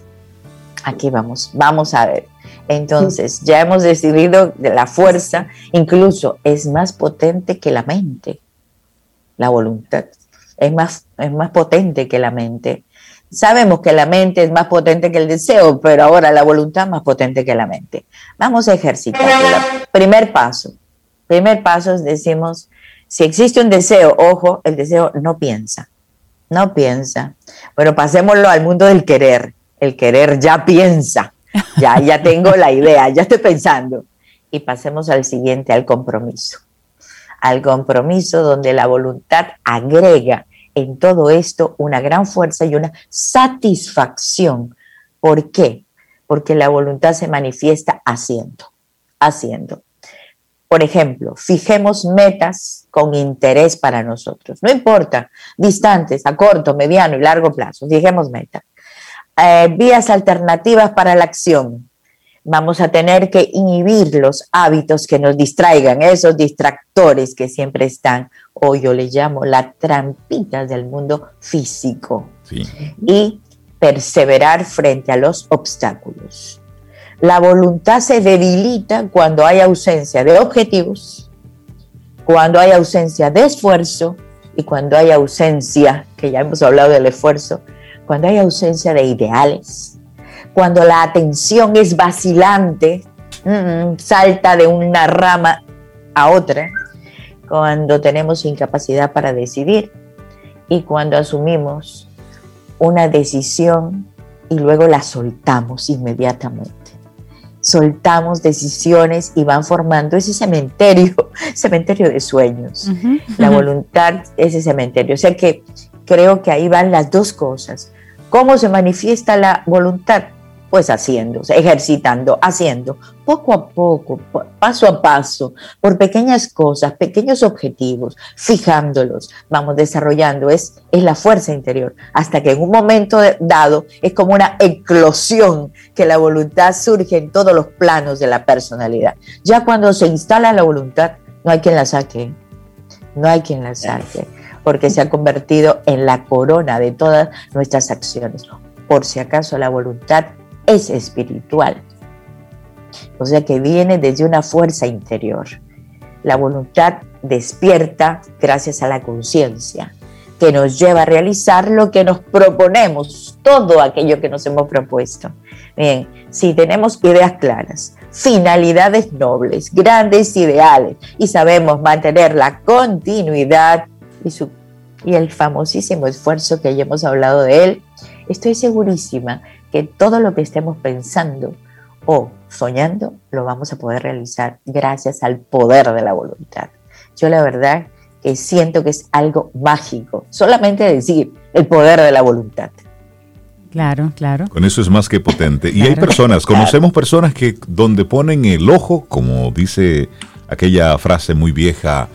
Aquí vamos, vamos a ver. Entonces, ya hemos decidido de la fuerza, incluso es más potente que la mente, la voluntad. Es más, es más potente que la mente. Sabemos que la mente es más potente que el deseo, pero ahora la voluntad es más potente que la mente. Vamos a ejercitar. Primer paso. Primer paso es decimos, si existe un deseo, ojo, el deseo no piensa. No piensa. Bueno, pasémoslo al mundo del querer el querer ya piensa, ya, ya tengo la idea, ya estoy pensando. Y pasemos al siguiente, al compromiso. Al compromiso donde la voluntad agrega en todo esto una gran fuerza y una satisfacción. ¿Por qué? Porque la voluntad se manifiesta haciendo, haciendo. Por ejemplo, fijemos metas con interés para nosotros. No importa, distantes, a corto, mediano y largo plazo, fijemos metas. Eh, vías alternativas para la acción. Vamos a tener que inhibir los hábitos que nos distraigan, esos distractores que siempre están o yo le llamo la trampita del mundo físico. Y perseverar frente a los obstáculos. La voluntad se debilita cuando hay ausencia de objetivos, cuando hay ausencia de esfuerzo y cuando hay ausencia, que ya hemos hablado del esfuerzo, cuando hay ausencia de ideales, cuando la atención es vacilante, mm, salta de una rama a otra, cuando tenemos incapacidad para decidir y cuando asumimos una decisión y luego la soltamos inmediatamente soltamos decisiones y van formando ese cementerio, cementerio de sueños. La voluntad, ese cementerio. O sea que creo que ahí van las dos cosas. ¿Cómo se manifiesta la voluntad? Pues haciendo, ejercitando, haciendo, poco a poco, paso a paso, por pequeñas cosas, pequeños objetivos, fijándolos, vamos desarrollando, es, es la fuerza interior, hasta que en un momento dado es como una eclosión que la voluntad surge en todos los planos de la personalidad. Ya cuando se instala la voluntad, no hay quien la saque, no hay quien la saque, porque se ha convertido en la corona de todas nuestras acciones. Por si acaso la voluntad es espiritual. O sea que viene desde una fuerza interior. La voluntad despierta gracias a la conciencia, que nos lleva a realizar lo que nos proponemos, todo aquello que nos hemos propuesto. Bien, si tenemos ideas claras, finalidades nobles, grandes ideales y sabemos mantener la continuidad y, el famosísimo esfuerzo que ya hemos hablado de él, estoy segurísima que todo lo que estemos pensando o soñando lo vamos a poder realizar gracias al poder de la voluntad. Yo la verdad que siento que es algo mágico, solamente decir el poder de la voluntad. Claro, claro. Con eso es más que potente. Y hay personas, conocemos personas que donde ponen el ojo, como dice aquella frase muy vieja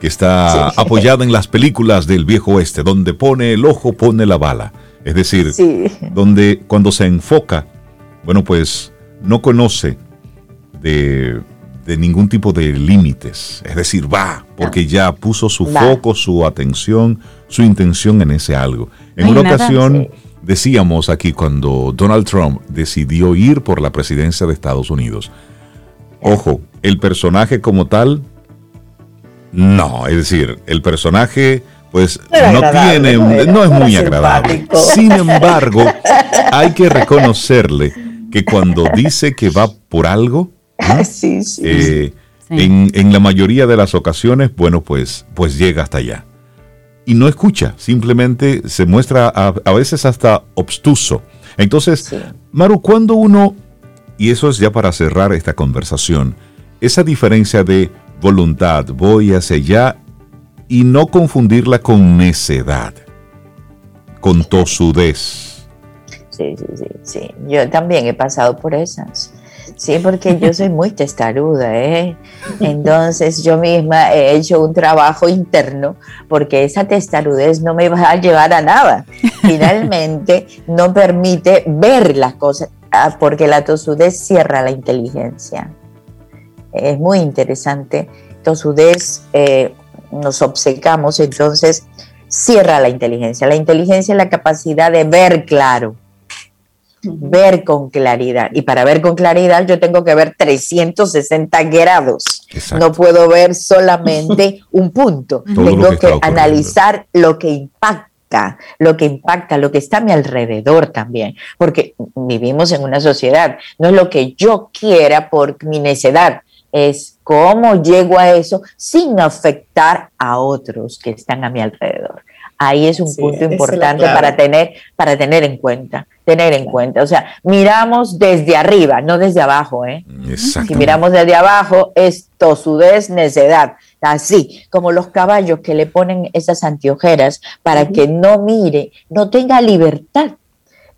que está apoyada en las películas del viejo oeste, donde pone el ojo, pone la bala. Es decir, donde cuando se enfoca, bueno, pues no conoce de, ningún tipo de límites. Es decir, va, porque ya puso su foco, su atención, su intención en ese algo. En una ocasión decíamos aquí cuando Donald Trump decidió ir por la presidencia de Estados Unidos. Ojo, el personaje como tal, no, es decir, el personaje pues no, tiene, no, es muy agradable. Sin embargo, hay que reconocerle que cuando dice que va por algo, eh, En, la mayoría de las ocasiones, bueno, pues, pues llega hasta allá. Y no escucha, simplemente se muestra a, veces hasta obstuso. Entonces, Maru, cuando uno, y eso es ya para cerrar esta conversación, esa diferencia de voluntad, voy hacia allá y no confundirla con necedad, con tosudez. Sí, sí, sí, sí. Yo también he pasado por esas. Sí, porque yo soy muy testaruda, ¿eh? Entonces yo misma he hecho un trabajo interno porque esa testarudez no me va a llevar a nada. Finalmente no permite ver las cosas ah, porque la tosudez cierra la inteligencia. Es muy interesante. Tosudez eh, nos obcecamos, entonces cierra la inteligencia. La inteligencia es la capacidad de ver claro, ver con claridad. Y para ver con claridad yo tengo que ver 360 grados. No puedo ver solamente un punto. tengo que, analizar lo que impacta lo que impacta, lo que está a mi alrededor también, porque vivimos en una sociedad, no es lo que yo quiera por mi necedad, es cómo llego a eso sin afectar a otros que están a mi alrededor. Ahí es un punto importante para tener, para tener en cuenta, tener en cuenta. O sea, miramos desde arriba, no desde abajo, ¿eh? Si miramos desde abajo, es tosudez, necedad. Así, como los caballos que le ponen esas antiojeras para que no mire, no tenga libertad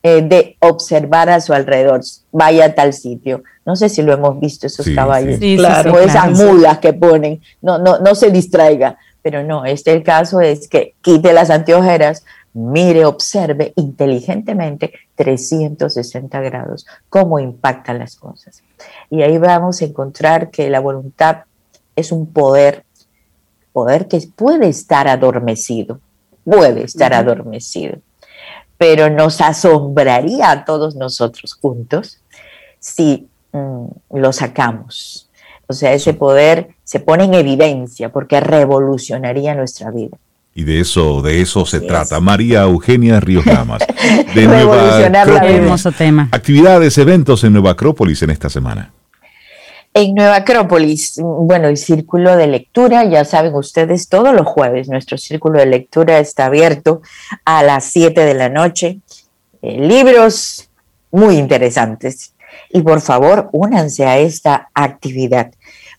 eh, de observar a su alrededor. Vaya a tal sitio. No sé si lo hemos visto, esos caballos. o esas mulas que ponen. No, no, no se distraiga. Pero no, este el caso es que quite las anteojeras, mire, observe inteligentemente 360 grados cómo impactan las cosas. Y ahí vamos a encontrar que la voluntad es un poder poder que puede estar adormecido, puede estar adormecido, pero nos asombraría a todos nosotros juntos si mm, lo sacamos. O sea, ese poder se pone en evidencia porque revolucionaría nuestra vida. Y de eso, de eso se trata. María Eugenia Ríos Lamas, de Nueva Acrópolis. tema. Actividades, eventos en Nueva Acrópolis en esta semana. En Nueva Acrópolis, bueno, el círculo de lectura, ya saben ustedes, todos los jueves nuestro círculo de lectura está abierto a las 7 de la noche. Eh, libros muy interesantes. Y por favor, únanse a esta actividad.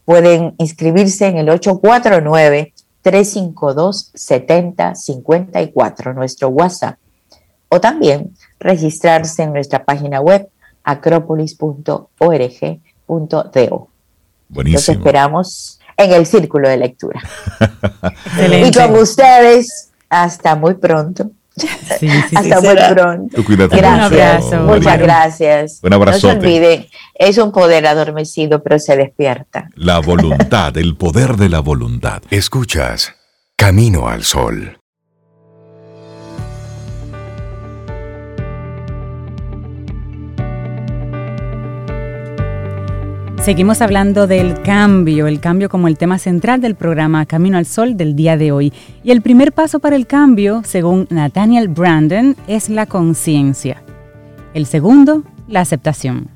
Pueden inscribirse en el 849 352-7054, nuestro WhatsApp, o también registrarse en nuestra página web acropolis.org.do. Buenísimo. Los esperamos en el círculo de lectura. y con ustedes, hasta muy pronto. Hasta muy pronto. Gracias. Muchas gracias. Un abrazo. No se olviden, es un poder adormecido, pero se despierta. La voluntad, el poder de la voluntad. Escuchas Camino al Sol. Seguimos hablando del cambio, el cambio como el tema central del programa Camino al Sol del día de hoy. Y el primer paso para el cambio, según Nathaniel Brandon, es la conciencia. El segundo, la aceptación.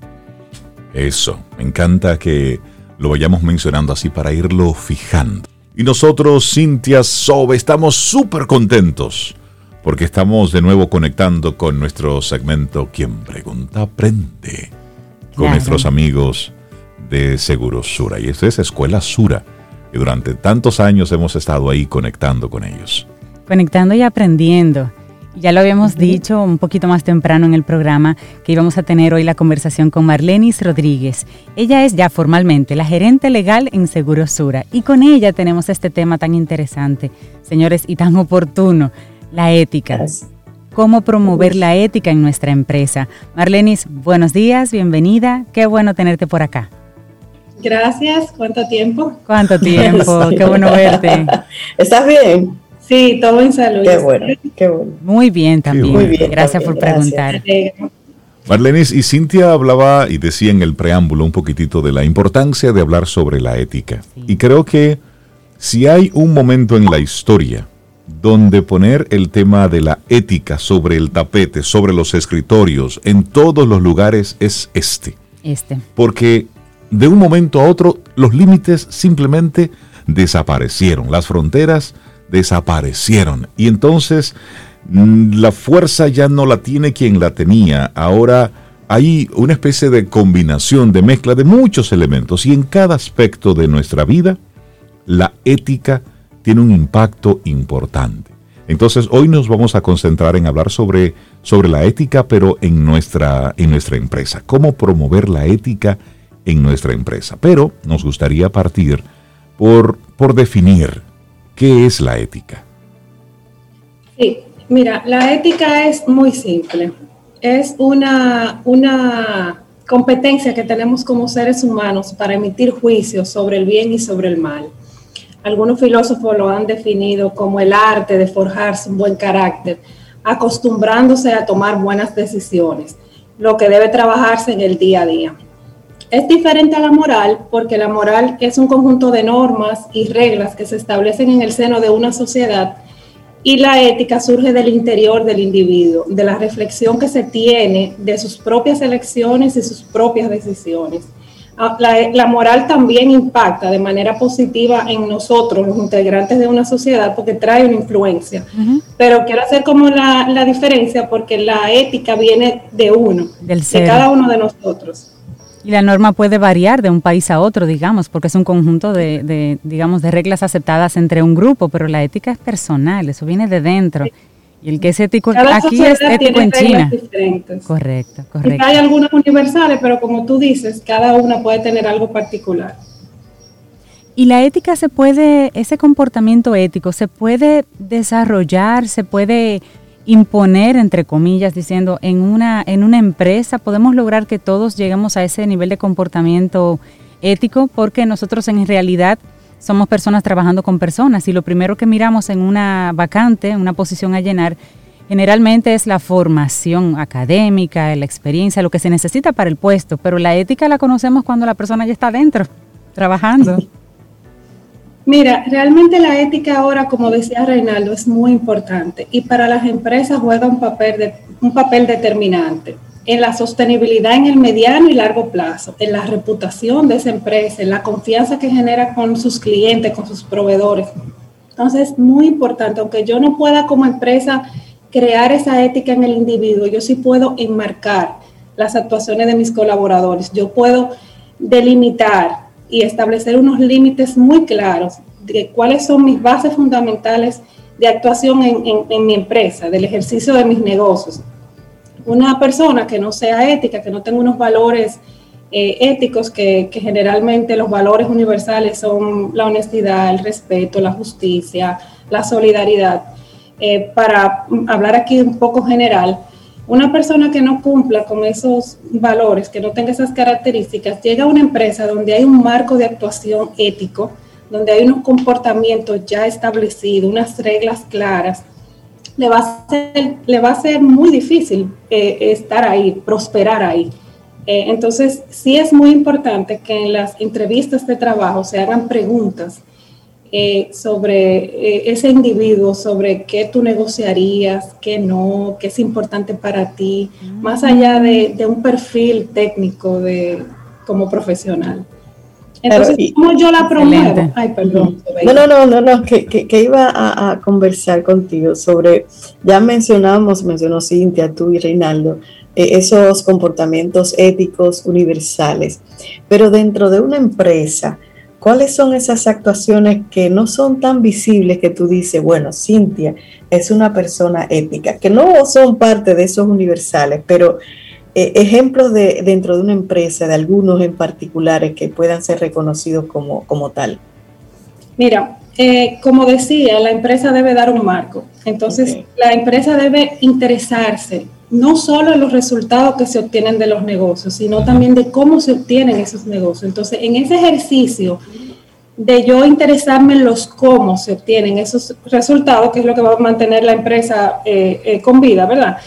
Eso, me encanta que lo vayamos mencionando así para irlo fijando. Y nosotros, Cintia Sobe, estamos súper contentos porque estamos de nuevo conectando con nuestro segmento Quien pregunta aprende con nuestros amigos de Seguros Sura. Y esta es Escuela Sura. Y durante tantos años hemos estado ahí conectando con ellos. Conectando y aprendiendo. Ya lo habíamos dicho un poquito más temprano en el programa que íbamos a tener hoy la conversación con Marlenis Rodríguez. Ella es ya formalmente la gerente legal en Seguros Sura y con ella tenemos este tema tan interesante, señores, y tan oportuno, la ética. Cómo promover la ética en nuestra empresa. Marlenis, buenos días, bienvenida. Qué bueno tenerte por acá. Gracias. ¿Cuánto tiempo? ¿Cuánto tiempo? Qué bueno verte. ¿Estás bien? Sí, todo en salud. Qué bueno, qué bueno. Muy bien también. Muy bien, gracias también, por preguntar. Marlenis y Cintia hablaba y decía en el preámbulo un poquitito de la importancia de hablar sobre la ética. Y creo que si hay un momento en la historia donde poner el tema de la ética sobre el tapete, sobre los escritorios, en todos los lugares es este. Este. Porque de un momento a otro los límites simplemente desaparecieron, las fronteras desaparecieron y entonces mm, la fuerza ya no la tiene quien la tenía, ahora hay una especie de combinación, de mezcla de muchos elementos y en cada aspecto de nuestra vida la ética tiene un impacto importante. Entonces hoy nos vamos a concentrar en hablar sobre, sobre la ética, pero en nuestra, en nuestra empresa. Cómo promover la ética en nuestra empresa. Pero nos gustaría partir por, por definir qué es la ética. Sí, mira, la ética es muy simple. Es una, una competencia que tenemos como seres humanos para emitir juicios sobre el bien y sobre el mal. Algunos filósofos lo han definido como el arte de forjarse un buen carácter, acostumbrándose a tomar buenas decisiones, lo que debe trabajarse en el día a día. Es diferente a la moral porque la moral es un conjunto de normas y reglas que se establecen en el seno de una sociedad y la ética surge del interior del individuo, de la reflexión que se tiene de sus propias elecciones y sus propias decisiones. Ah, la, la, moral también impacta de manera positiva en nosotros, los integrantes de una sociedad, porque trae una influencia. Uh -huh. Pero quiero hacer como la, la, diferencia porque la ética viene de uno, Del de cada uno de nosotros. Y la norma puede variar de un país a otro, digamos, porque es un conjunto de, de, digamos, de reglas aceptadas entre un grupo, pero la ética es personal, eso viene de dentro. Sí. Y el que es ético Cada aquí es ético en China. Diferentes. Correcto, correcto. Hay algunas universales, pero como tú dices, cada una puede tener algo particular. Y la ética se puede, ese comportamiento ético se puede desarrollar, se puede imponer, entre comillas, diciendo, en una, en una empresa podemos lograr que todos lleguemos a ese nivel de comportamiento ético, porque nosotros en realidad somos personas trabajando con personas y lo primero que miramos en una vacante, una posición a llenar, generalmente es la formación académica, la experiencia, lo que se necesita para el puesto, pero la ética la conocemos cuando la persona ya está dentro, trabajando. Mira, realmente la ética ahora, como decía Reinaldo, es muy importante y para las empresas juega un papel, de, un papel determinante en la sostenibilidad en el mediano y largo plazo, en la reputación de esa empresa, en la confianza que genera con sus clientes, con sus proveedores. Entonces, es muy importante, aunque yo no pueda como empresa crear esa ética en el individuo, yo sí puedo enmarcar las actuaciones de mis colaboradores, yo puedo delimitar y establecer unos límites muy claros de cuáles son mis bases fundamentales de actuación en, mi empresa, del ejercicio de mis negocios una persona que no sea ética, que no tenga unos valores eh, éticos, que, generalmente los valores universales son la honestidad, el respeto, la justicia, la solidaridad. Eh, para hablar aquí un poco general, una persona que no cumpla con esos valores, que no tenga esas características, llega a una empresa donde hay un marco de actuación ético, donde hay unos comportamientos ya establecidos, unas reglas claras, le va a ser, le va a ser muy difícil eh, estar ahí, prosperar ahí. Eh, entonces, sí es muy importante que en las entrevistas de trabajo se hagan preguntas eh, sobre ese individuo, sobre qué tú negociarías, qué no, qué es importante para ti, más allá de, de un perfil técnico de, como profesional. Entonces, ¿cómo yo la promuevo? Ay, perdón. No, no, no, no, no que, que, iba a, conversar contigo sobre, ya mencionamos, mencionó Cintia, tú y Reinaldo, eh, esos comportamientos éticos universales, pero dentro de una empresa, ¿cuáles son esas actuaciones que no son tan visibles que tú dices, bueno, Cintia es una persona ética, que no son parte de esos universales, pero eh, ejemplos de, dentro de una empresa, de algunos en particulares que puedan ser reconocidos como, como tal? Mira, eh, como decía, la empresa debe dar un marco. Entonces, la empresa debe interesarse no solo los resultados que se obtienen de los negocios, sino también de cómo se obtienen esos negocios. Entonces, en ese ejercicio de yo interesarme en los cómo se obtienen esos resultados, que es lo que va a mantener la empresa eh, con vida, ¿verdad?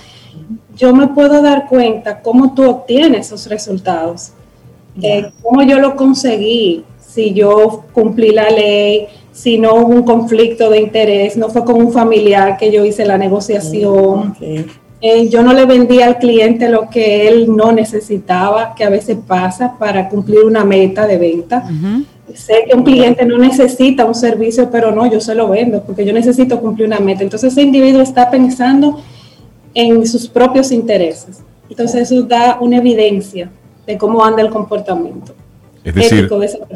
yo me puedo dar cuenta cómo tú obtienes esos resultados, eh, cómo yo lo conseguí, si yo cumplí la ley, si no hubo un conflicto de interés, no fue con un familiar que yo hice la negociación. Eh, yo no le vendí al cliente lo que él no necesitaba, que a veces pasa para cumplir una meta de venta. Sé que un cliente no necesita un servicio, pero no, yo se lo vendo porque yo necesito cumplir una meta. Entonces ese individuo está pensando en sus propios intereses. Entonces eso da una evidencia de cómo anda el comportamiento. Es decir,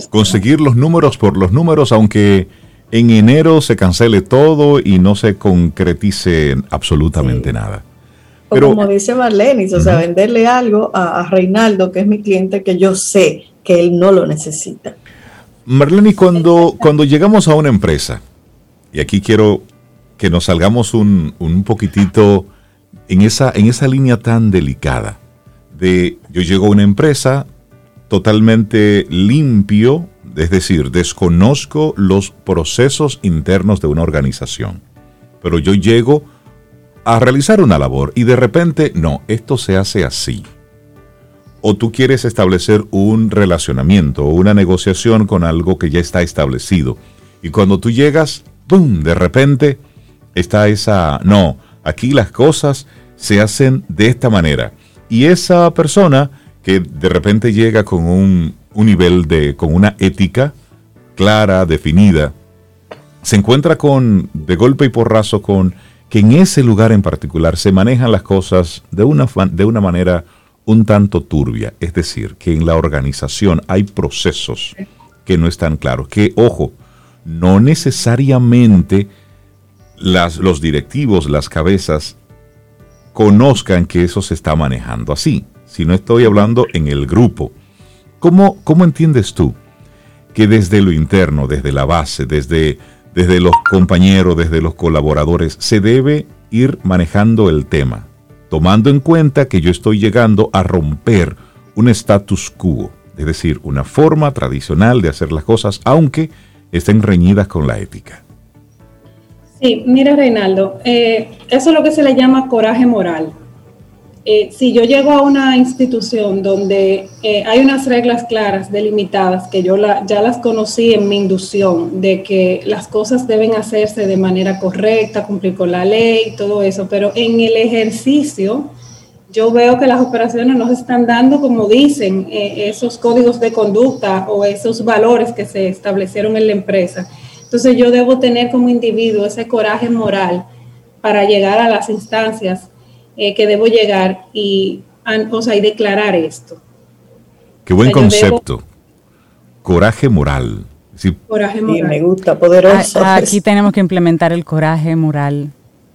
conseguir los números por los números, aunque en enero se cancele todo y no se concretice absolutamente nada. Pero, como dice Marlene, o sea, venderle algo a, Reinaldo, que es mi cliente, que yo sé que él no lo necesita. Marlene, cuando, cuando llegamos a una empresa, y aquí quiero que nos salgamos un, un poquitito en esa, en esa línea tan delicada de yo llego a una empresa totalmente limpio, es decir, desconozco los procesos internos de una organización, pero yo llego a realizar una labor y de repente, no, esto se hace así. O tú quieres establecer un relacionamiento o una negociación con algo que ya está establecido. Y cuando tú llegas, ¡pum!, de repente está esa, no, Aquí las cosas se hacen de esta manera. Y esa persona que de repente llega con un, nivel de, con una ética clara, definida, se encuentra con, de golpe y porrazo, con que en ese lugar en particular se manejan las cosas de una, de una manera un tanto turbia. Es decir, que en la organización hay procesos que no están claros. Que, ojo, no necesariamente los directivos, las cabezas, conozcan que eso se está manejando así. Si no estoy hablando en el grupo. ¿Cómo, cómo entiendes tú que desde lo interno, desde la base, desde, desde los compañeros, desde los colaboradores, se debe ir manejando el tema? Tomando en cuenta que yo estoy llegando a romper un status quo, es decir, una forma tradicional de hacer las cosas, aunque estén reñidas con la ética. Sí, mira Reinaldo, eh, eso es lo que se le llama coraje moral. Eh, si yo llego a una institución donde eh, hay unas reglas claras, delimitadas, que yo ya las conocí en mi inducción, de que las cosas deben hacerse de manera correcta, cumplir con la ley, todo eso, pero en el ejercicio yo veo que las operaciones no se están dando como dicen eh, esos códigos de conducta o esos valores que se establecieron en la empresa. Entonces yo debo tener como individuo ese coraje moral para llegar a las instancias eh, que debo llegar y, o sea, y declarar esto. Qué buen concepto. Coraje moral. Coraje moral. me gusta, poderoso. Aquí tenemos que implementar el coraje moral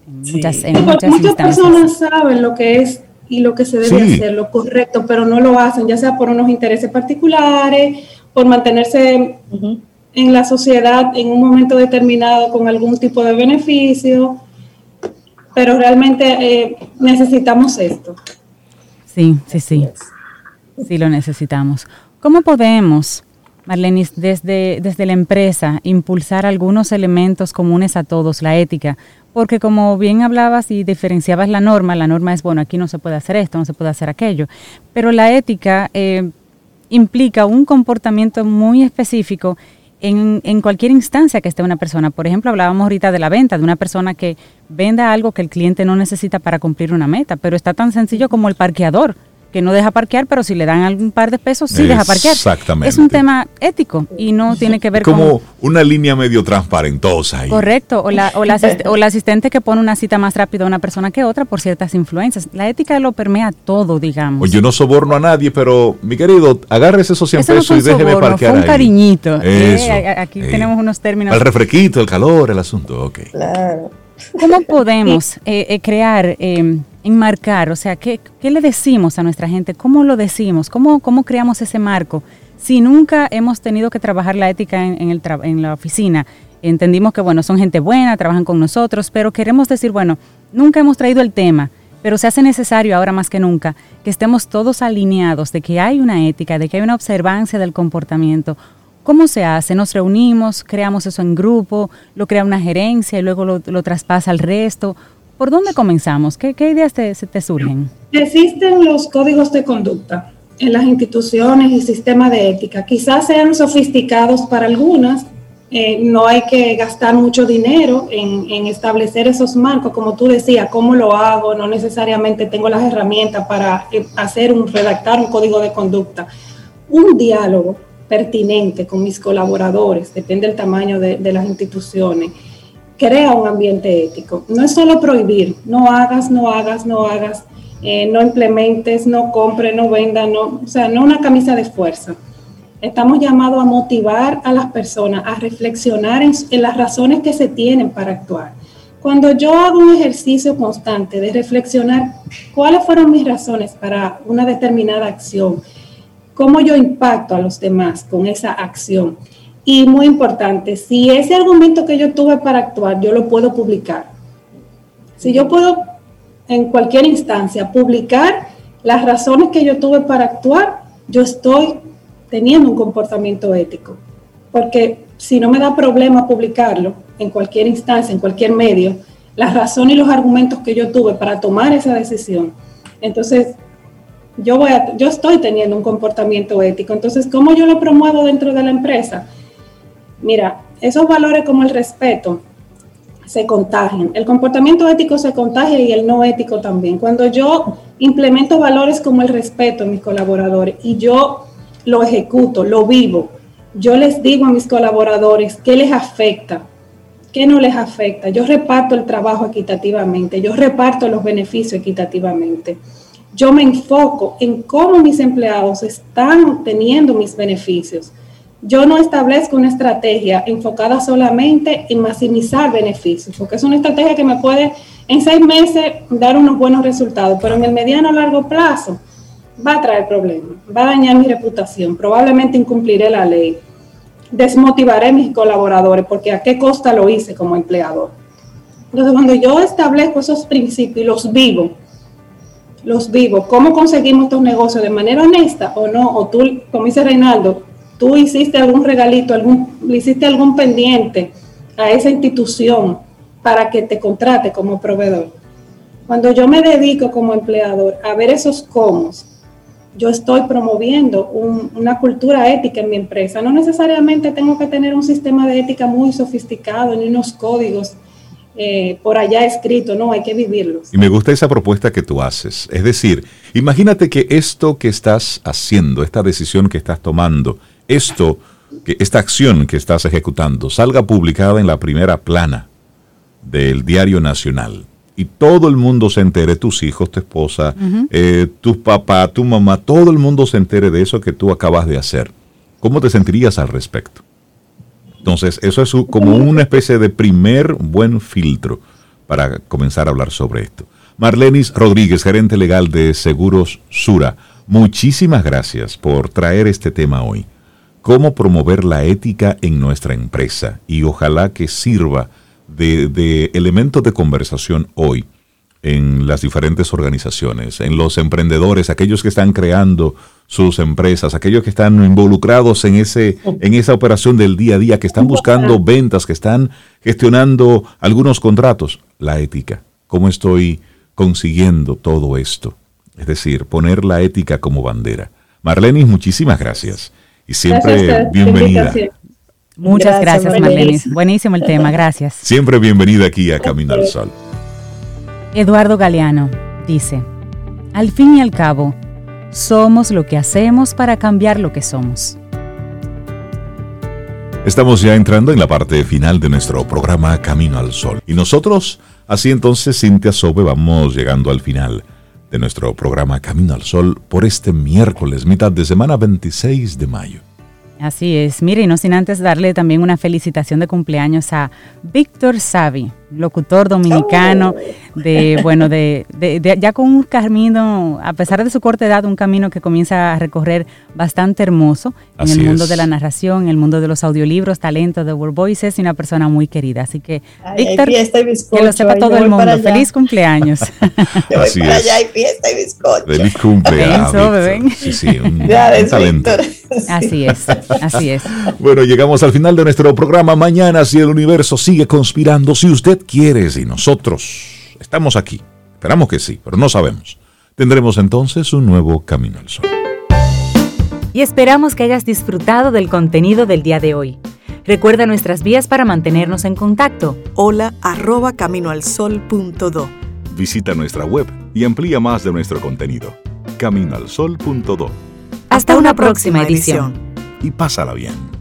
en muchas, en muchas, muchas personas saben lo que es y lo que se debe hacer, lo correcto, pero no lo hacen, ya sea por unos intereses particulares, por mantenerse en la sociedad en un momento determinado con algún tipo de beneficio pero realmente eh, necesitamos esto. Sí, sí, sí. Sí lo necesitamos. ¿Cómo podemos, Marlenis, desde, desde la empresa, impulsar algunos elementos comunes a todos, la ética? Porque como bien hablabas y diferenciabas la norma, la norma es, bueno, aquí no se puede hacer esto, no se puede hacer aquello, pero la ética eh, implica un comportamiento muy específico en, cualquier instancia que esté una persona. Por ejemplo, hablábamos ahorita de la venta, de una persona que venda algo que el cliente no necesita para cumplir una meta, pero está tan sencillo como el parqueador que no deja parquear, pero si le dan algún par de pesos, sí deja parquear. Exactamente. Es un tema ético y no tiene que ver con... Como una línea medio transparentosa ahí. Correcto, o la, o, la o la asistente que pone una cita más rápido a una persona que otra por ciertas influencias. La ética lo permea todo, digamos. Oye, yo no soborno a nadie, pero mi querido, agárrese esos 100 pesos y déjeme parquear fue un cariñito. Eh, aquí tenemos unos términos. Al refresquito, el calor, el asunto, ok. Claro. ¿Cómo podemos eh, eh, crear, em, enmarcar, o sea, ¿qué, ¿qué, le decimos a nuestra gente? ¿Cómo lo decimos? ¿Cómo, cómo creamos ese marco? Si nunca hemos tenido que trabajar la ética en, el en la oficina, entendimos que, bueno, son gente buena, trabajan con nosotros, pero queremos decir, bueno, nunca hemos traído el tema, pero se hace necesario ahora más que nunca que estemos todos alineados de que hay una ética, de que hay una observancia del comportamiento, ¿Cómo se hace? Nos reunimos, creamos eso en grupo, lo crea una gerencia y luego lo, traspasa al resto. ¿Por dónde comenzamos? ¿Qué, ideas te, te, surgen? Existen los códigos de conducta en las instituciones y sistemas de ética. Quizás sean sofisticados para algunas. Eh, no hay que gastar mucho dinero en, en, establecer esos marcos, como tú decías, cómo lo hago, no necesariamente tengo las herramientas para eh, hacer un, redactar un código de conducta. Un diálogo pertinente con mis colaboradores, depende del tamaño de, las instituciones, crea un ambiente ético. No es solo prohibir, no hagas, no hagas, no hagas, eh, no implementes, no compre, no venda, no, o sea, no una camisa de fuerza. Estamos llamados a motivar a las personas a reflexionar en, en las razones que se tienen para actuar. Cuando yo hago un ejercicio constante de reflexionar cuáles fueron mis razones para una determinada acción, cómo yo impacto a los demás con esa acción. Y muy importante, si ese argumento que yo tuve para actuar, yo lo puedo publicar. Si yo puedo en cualquier instancia publicar las razones que yo tuve para actuar, yo estoy teniendo un comportamiento ético. Porque si no me da problema publicarlo en cualquier instancia, en cualquier medio, las razones y los argumentos que yo tuve para tomar esa decisión, entonces yo, voy a, yo estoy teniendo un comportamiento ético. Entonces, ¿cómo yo lo promuevo dentro de la empresa? Mira, esos valores como el respeto se contagian. El comportamiento ético se contagia y el no ético también. Cuando yo implemento valores como el respeto en mis colaboradores y yo lo ejecuto, lo vivo, yo les digo a mis colaboradores qué les afecta, qué no les afecta. Yo reparto el trabajo equitativamente, yo reparto los beneficios equitativamente yo me enfoco en cómo mis empleados están obteniendo mis beneficios. Yo no establezco una estrategia enfocada solamente en maximizar beneficios, porque es una estrategia que me puede en seis meses dar unos buenos resultados, pero en el mediano o largo plazo va a traer problemas, va a dañar mi reputación, probablemente incumpliré la ley, desmotivaré a mis colaboradores, porque a qué costa lo hice como empleador. Entonces, cuando yo establezco esos principios y los vivo, los vivos, cómo conseguimos estos negocios de manera honesta o no, o tú, como dice Reinaldo, tú hiciste algún regalito, algún, le hiciste algún pendiente a esa institución para que te contrate como proveedor. Cuando yo me dedico como empleador a ver esos cómo, yo estoy promoviendo una cultura ética en mi empresa. No necesariamente tengo que tener un sistema de ética muy sofisticado ni unos códigos eh, por allá escritos, no, hay que vivirlos. Y me gusta esa propuesta que tú haces. Es decir, imagínate que esto que estás haciendo, esta decisión que estás tomando, esto, que esta acción que estás ejecutando, salga publicada en la primera plana del Diario Nacional y todo el mundo se entere, tus hijos, tu esposa, eh, tu papá, tu mamá, todo el mundo se entere de eso que tú acabas de hacer. ¿Cómo te sentirías al respecto? Entonces, eso es como una especie de primer buen filtro para comenzar a hablar sobre esto. Marlenis Rodríguez, gerente legal de Seguros Sura, muchísimas gracias por traer este tema hoy. Cómo promover la ética en nuestra empresa y ojalá que sirva de, elementos de conversación hoy en las diferentes organizaciones, en los emprendedores, aquellos que están creando sus empresas, aquellos que están involucrados en, ese, en esa operación del día a día, que están buscando ventas, que están gestionando algunos contratos, la ética. ¿Cómo estoy consiguiendo todo esto? Es decir, poner la ética como bandera. Marlenis, muchísimas gracias. Y siempre bienvenida. Muchas gracias, Marlene. Buenísimo el tema, gracias. Siempre bienvenida aquí a Camino al Sol. Eduardo Galeano dice, al fin y al cabo, somos lo que hacemos para cambiar lo que somos. Estamos ya entrando en la parte final de nuestro programa Camino al Sol. Y nosotros, así entonces, Cintia Sobe, vamos llegando al final de nuestro programa Camino al Sol por este miércoles, mitad de semana 26 de mayo. Así es. Mire, y no sin antes darle también una felicitación de cumpleaños a Víctor Savi, locutor dominicano, de, bueno, de, ya con un camino, a pesar de su corta edad, un camino que comienza a recorrer bastante hermoso en el mundo de la narración, en el mundo de los audiolibros, talento de World Voices y una persona muy querida. Así que, Víctor, que lo sepa todo el mundo. Feliz cumpleaños. Así es. allá, hay fiesta y bizcocho. Feliz cumpleaños. Sí, sí, un, talento. Así es, así es. Bueno, llegamos al final de nuestro programa. Mañana, si el universo sigue conspirando, si usted quieres y nosotros estamos aquí. Esperamos que sí, pero no sabemos. Tendremos entonces un nuevo Camino al Sol. Y esperamos que hayas disfrutado del contenido del día de hoy. Recuerda nuestras vías para mantenernos en contacto. Hola arroba caminoalsol.do. Visita nuestra web y amplía más de nuestro contenido. Caminoalsol.do. Hasta, una, próxima, edición. Y pásala bien.